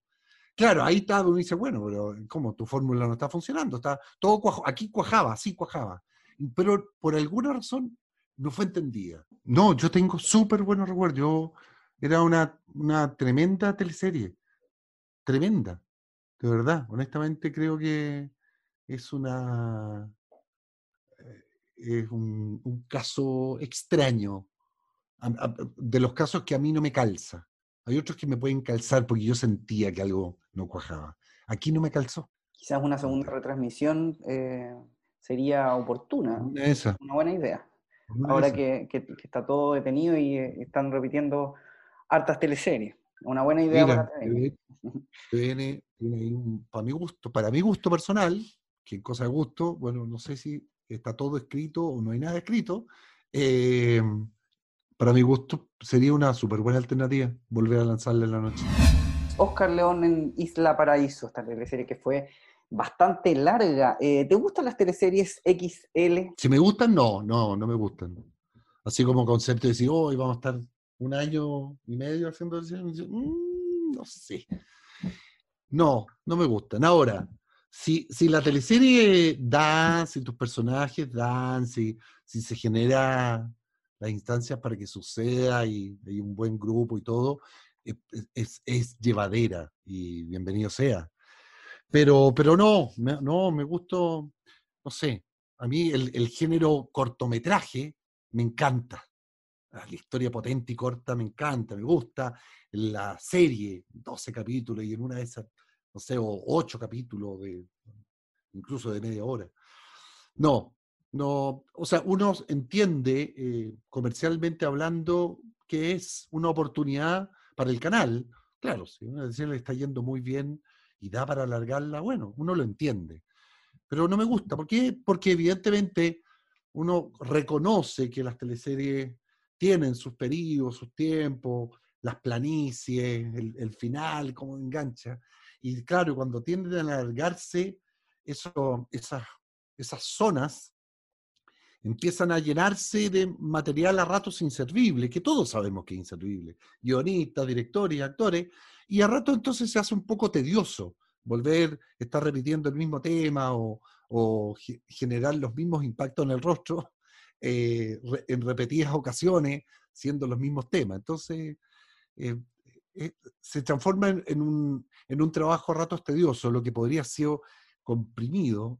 Claro, ahí está, uno dice, bueno, pero ¿cómo? Tu fórmula no está funcionando, está todo cuajo, aquí cuajaba, sí cuajaba, pero por alguna razón no fue entendida. No, yo tengo súper buenos recuerdos, yo era una, una tremenda teleserie, tremenda, de verdad, honestamente creo que es una, es un, un caso extraño de los casos que a mí no me calza. Hay otros que me pueden calzar porque yo sentía que algo no cuajaba. Aquí no me calzó. Quizás una segunda retransmisión eh, sería oportuna. Esa. Una buena idea. Ahora que, está todo detenido y eh, están repitiendo hartas teleseries. Una buena idea para para mi gusto, para mi gusto personal, que en cosa de gusto, bueno, no sé si está todo escrito o no hay nada escrito, eh, para mi gusto, sería una súper buena alternativa volver a lanzarla en la noche. Oscar León en Isla Paraíso, esta teleserie que fue bastante larga. Eh, ¿Te gustan las teleseries XL? Si me gustan, no, no, no me gustan. Así como concepto de decir, hoy vamos a estar un año y medio haciendo mm, no sé. No, no me gustan. Ahora, si, si la teleserie da, si tus personajes dan, si, si se genera las instancias para que suceda y hay un buen grupo y todo, eh, es, es, llevadera y bienvenido sea. Pero, pero no, no, me gustó, no sé, a mí el, el género cortometraje me encanta. La historia potente y corta me encanta, me gusta. La serie, 12 capítulos y en una de esas, no sé, o 8 capítulos, de, incluso de media hora. No, no, o sea, uno entiende eh, comercialmente hablando que es una oportunidad para el canal. Claro, si una le está yendo muy bien y da para alargarla, bueno, uno lo entiende. Pero no me gusta. ¿Por qué? Porque evidentemente uno reconoce que las teleseries tienen sus periodos, sus tiempos, las planicies, el, final, cómo engancha. Y claro, cuando tienden a alargarse, eso, esas, esas zonas empiezan a llenarse de material a ratos inservible, que todos sabemos que es inservible, guionistas, directores, actores, y a rato entonces se hace un poco tedioso volver, estar repitiendo el mismo tema o, generar los mismos impactos en el rostro eh, en repetidas ocasiones, siendo los mismos temas. Entonces, eh, eh, se transforma en, un, en, un, trabajo a ratos tedioso, lo que podría ser comprimido.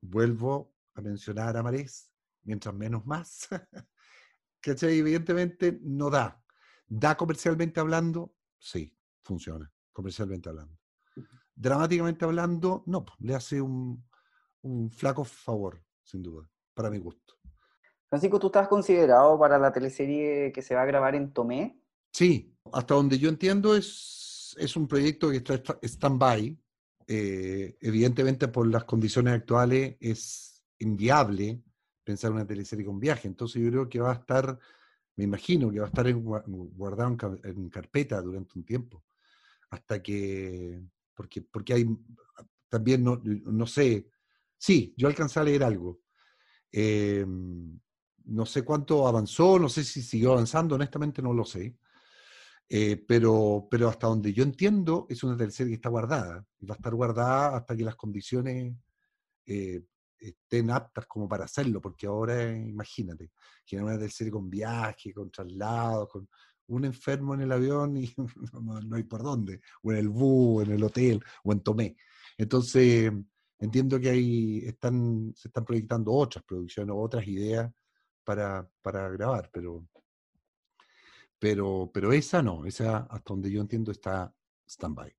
Vuelvo a mencionar a Marés, mientras menos más. ¿Cachai? Evidentemente no da. ¿Da comercialmente hablando? Sí, funciona, comercialmente hablando. Dramáticamente hablando, no, le hace un, flaco favor, sin duda, para mi gusto. Francisco, ¿tú estás considerado para la teleserie que se va a grabar en Tomé? Sí, hasta donde yo entiendo es, es un proyecto que está stand-by. Eh, evidentemente por las condiciones actuales es inviable pensar una teleserie con viaje. Entonces yo creo que va a estar, me imagino que va a estar guardado en, carpeta durante un tiempo, hasta que, porque, porque hay, también no, no sé, sí, yo alcancé a leer algo. Em, no sé cuánto avanzó, no sé si siguió avanzando, honestamente no lo sé. Eh, pero, pero hasta donde yo entiendo, es una teleserie que está guardada. Y va a estar guardada hasta que las condiciones eh, estén aptas como para hacerlo, porque ahora, imagínate, generar una serie con viaje, con traslados, con un enfermo en el avión y no, hay por dónde, o en el bus, en el hotel, o en Tomé. Entonces, entiendo que ahí están, se están proyectando otras producciones, otras ideas para, para grabar, pero, pero, pero esa no, esa hasta donde yo entiendo está stand-by.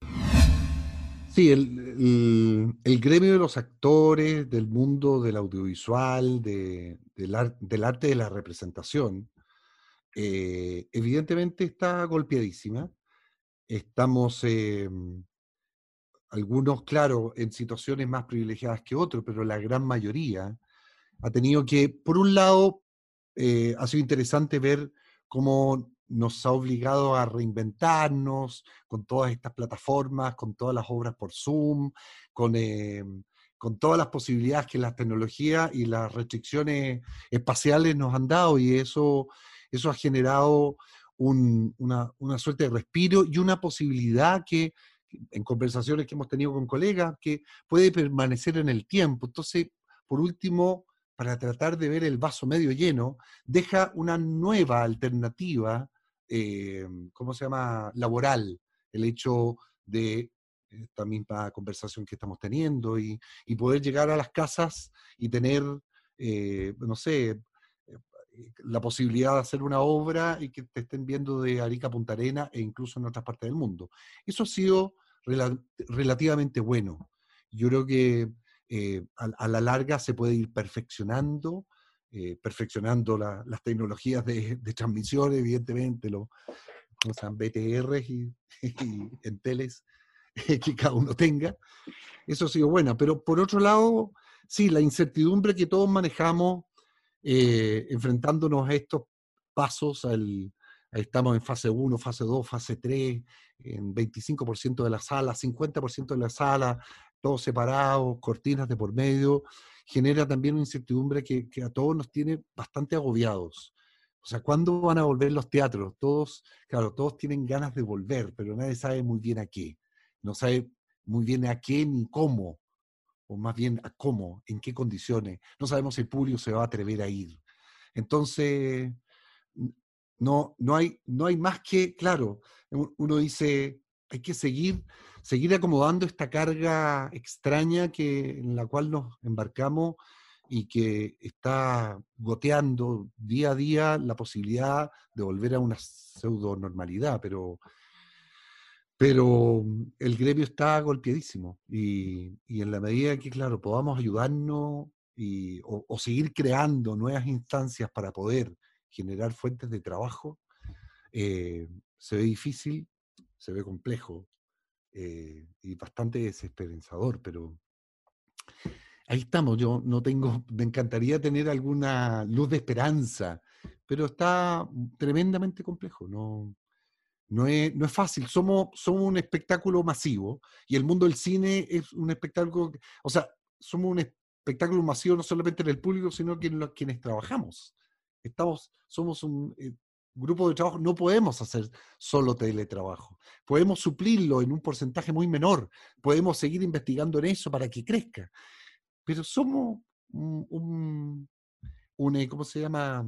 Sí, el, gremio de los actores, del mundo del audiovisual, del, arte de la representación, eh, evidentemente está golpeadísima. Estamos, em, algunos, claro, en situaciones más privilegiadas que otros, pero la gran mayoría ha tenido que, por un lado, eh, ha sido interesante ver cómo nos ha obligado a reinventarnos con todas estas plataformas, con todas las obras por Zoom, con, eh, con todas las posibilidades que las tecnologías y las restricciones espaciales nos han dado y eso, eso ha generado una, una, suerte de respiro y una posibilidad que en conversaciones que hemos tenido con colegas, que puede permanecer en el tiempo. Entonces, por último, para tratar de ver el vaso medio lleno, deja una nueva alternativa eh, ¿cómo se llama?, laboral, el hecho de esta misma conversación que estamos teniendo y, poder llegar a las casas y tener, eh, no sé, eh, la posibilidad de hacer una obra y que te estén viendo de Arica Punta Arena e incluso en otras partes del mundo. Eso ha sido relativamente bueno. Yo creo que a, la larga se puede ir perfeccionando eh, perfeccionando las tecnologías de, transmisión, evidentemente, los BTR y, Enteles que cada uno tenga. Eso ha sido bueno. Pero por otro lado, sí, la incertidumbre que todos manejamos eh, enfrentándonos a estos pasos, ahí estamos en fase 1, fase 2, fase 3, en 25% de la sala, 50% de la sala, todos separados, cortinas de por medio, genera también una incertidumbre que, a todos nos tiene bastante agobiados. O sea, ¿cuándo van a volver los teatros? Todos, claro, todos tienen ganas de volver, pero nadie sabe muy bien a qué. No sabe muy bien a qué ni cómo, o más bien a cómo, en qué condiciones. No sabemos si el público se va a atrever a ir. Entonces, no, no, hay, no hay más que, claro, uno dice, hay que seguir, seguir acomodando esta carga extraña que, en la cual nos embarcamos y que está goteando día a día la posibilidad de volver a una pseudo normalidad, pero, pero el gremio está golpeadísimo y, en la medida que, claro, podamos ayudarnos y, o seguir creando nuevas instancias para poder generar fuentes de trabajo, eh, se ve difícil, se ve complejo eh, y bastante desesperanzador, pero ahí estamos. Yo no tengo, me encantaría tener alguna luz de esperanza, pero está tremendamente complejo. No, no, es, no es fácil. Somos, somos un espectáculo masivo y el mundo del cine es un espectáculo, o sea, somos un espectáculo masivo no solamente en el público, sino que en quienes trabajamos. Estamos, somos un eh, grupo de trabajo, no podemos hacer solo teletrabajo. Podemos suplirlo en un porcentaje muy menor. Podemos seguir investigando en eso para que crezca. Pero somos un, un, eh, ¿cómo se llama?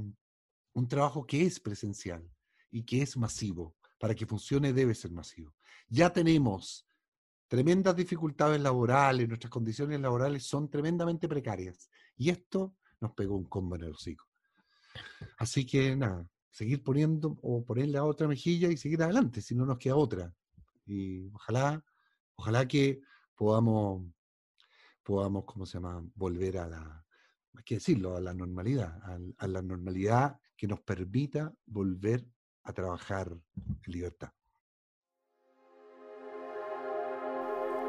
Un trabajo que es presencial y que es masivo. Para que funcione debe ser masivo. Ya tenemos tremendas dificultades laborales, nuestras condiciones laborales son tremendamente precarias. Y esto nos pegó un combo en el hocico. Así que nada, seguir poniendo o ponerle a otra mejilla y seguir adelante, si no nos queda otra. Y ojalá, ojalá que podamos, podamos, ¿cómo se llama?, volver a la, hay que decirlo, a la normalidad, a, la normalidad que nos permita volver a trabajar en libertad.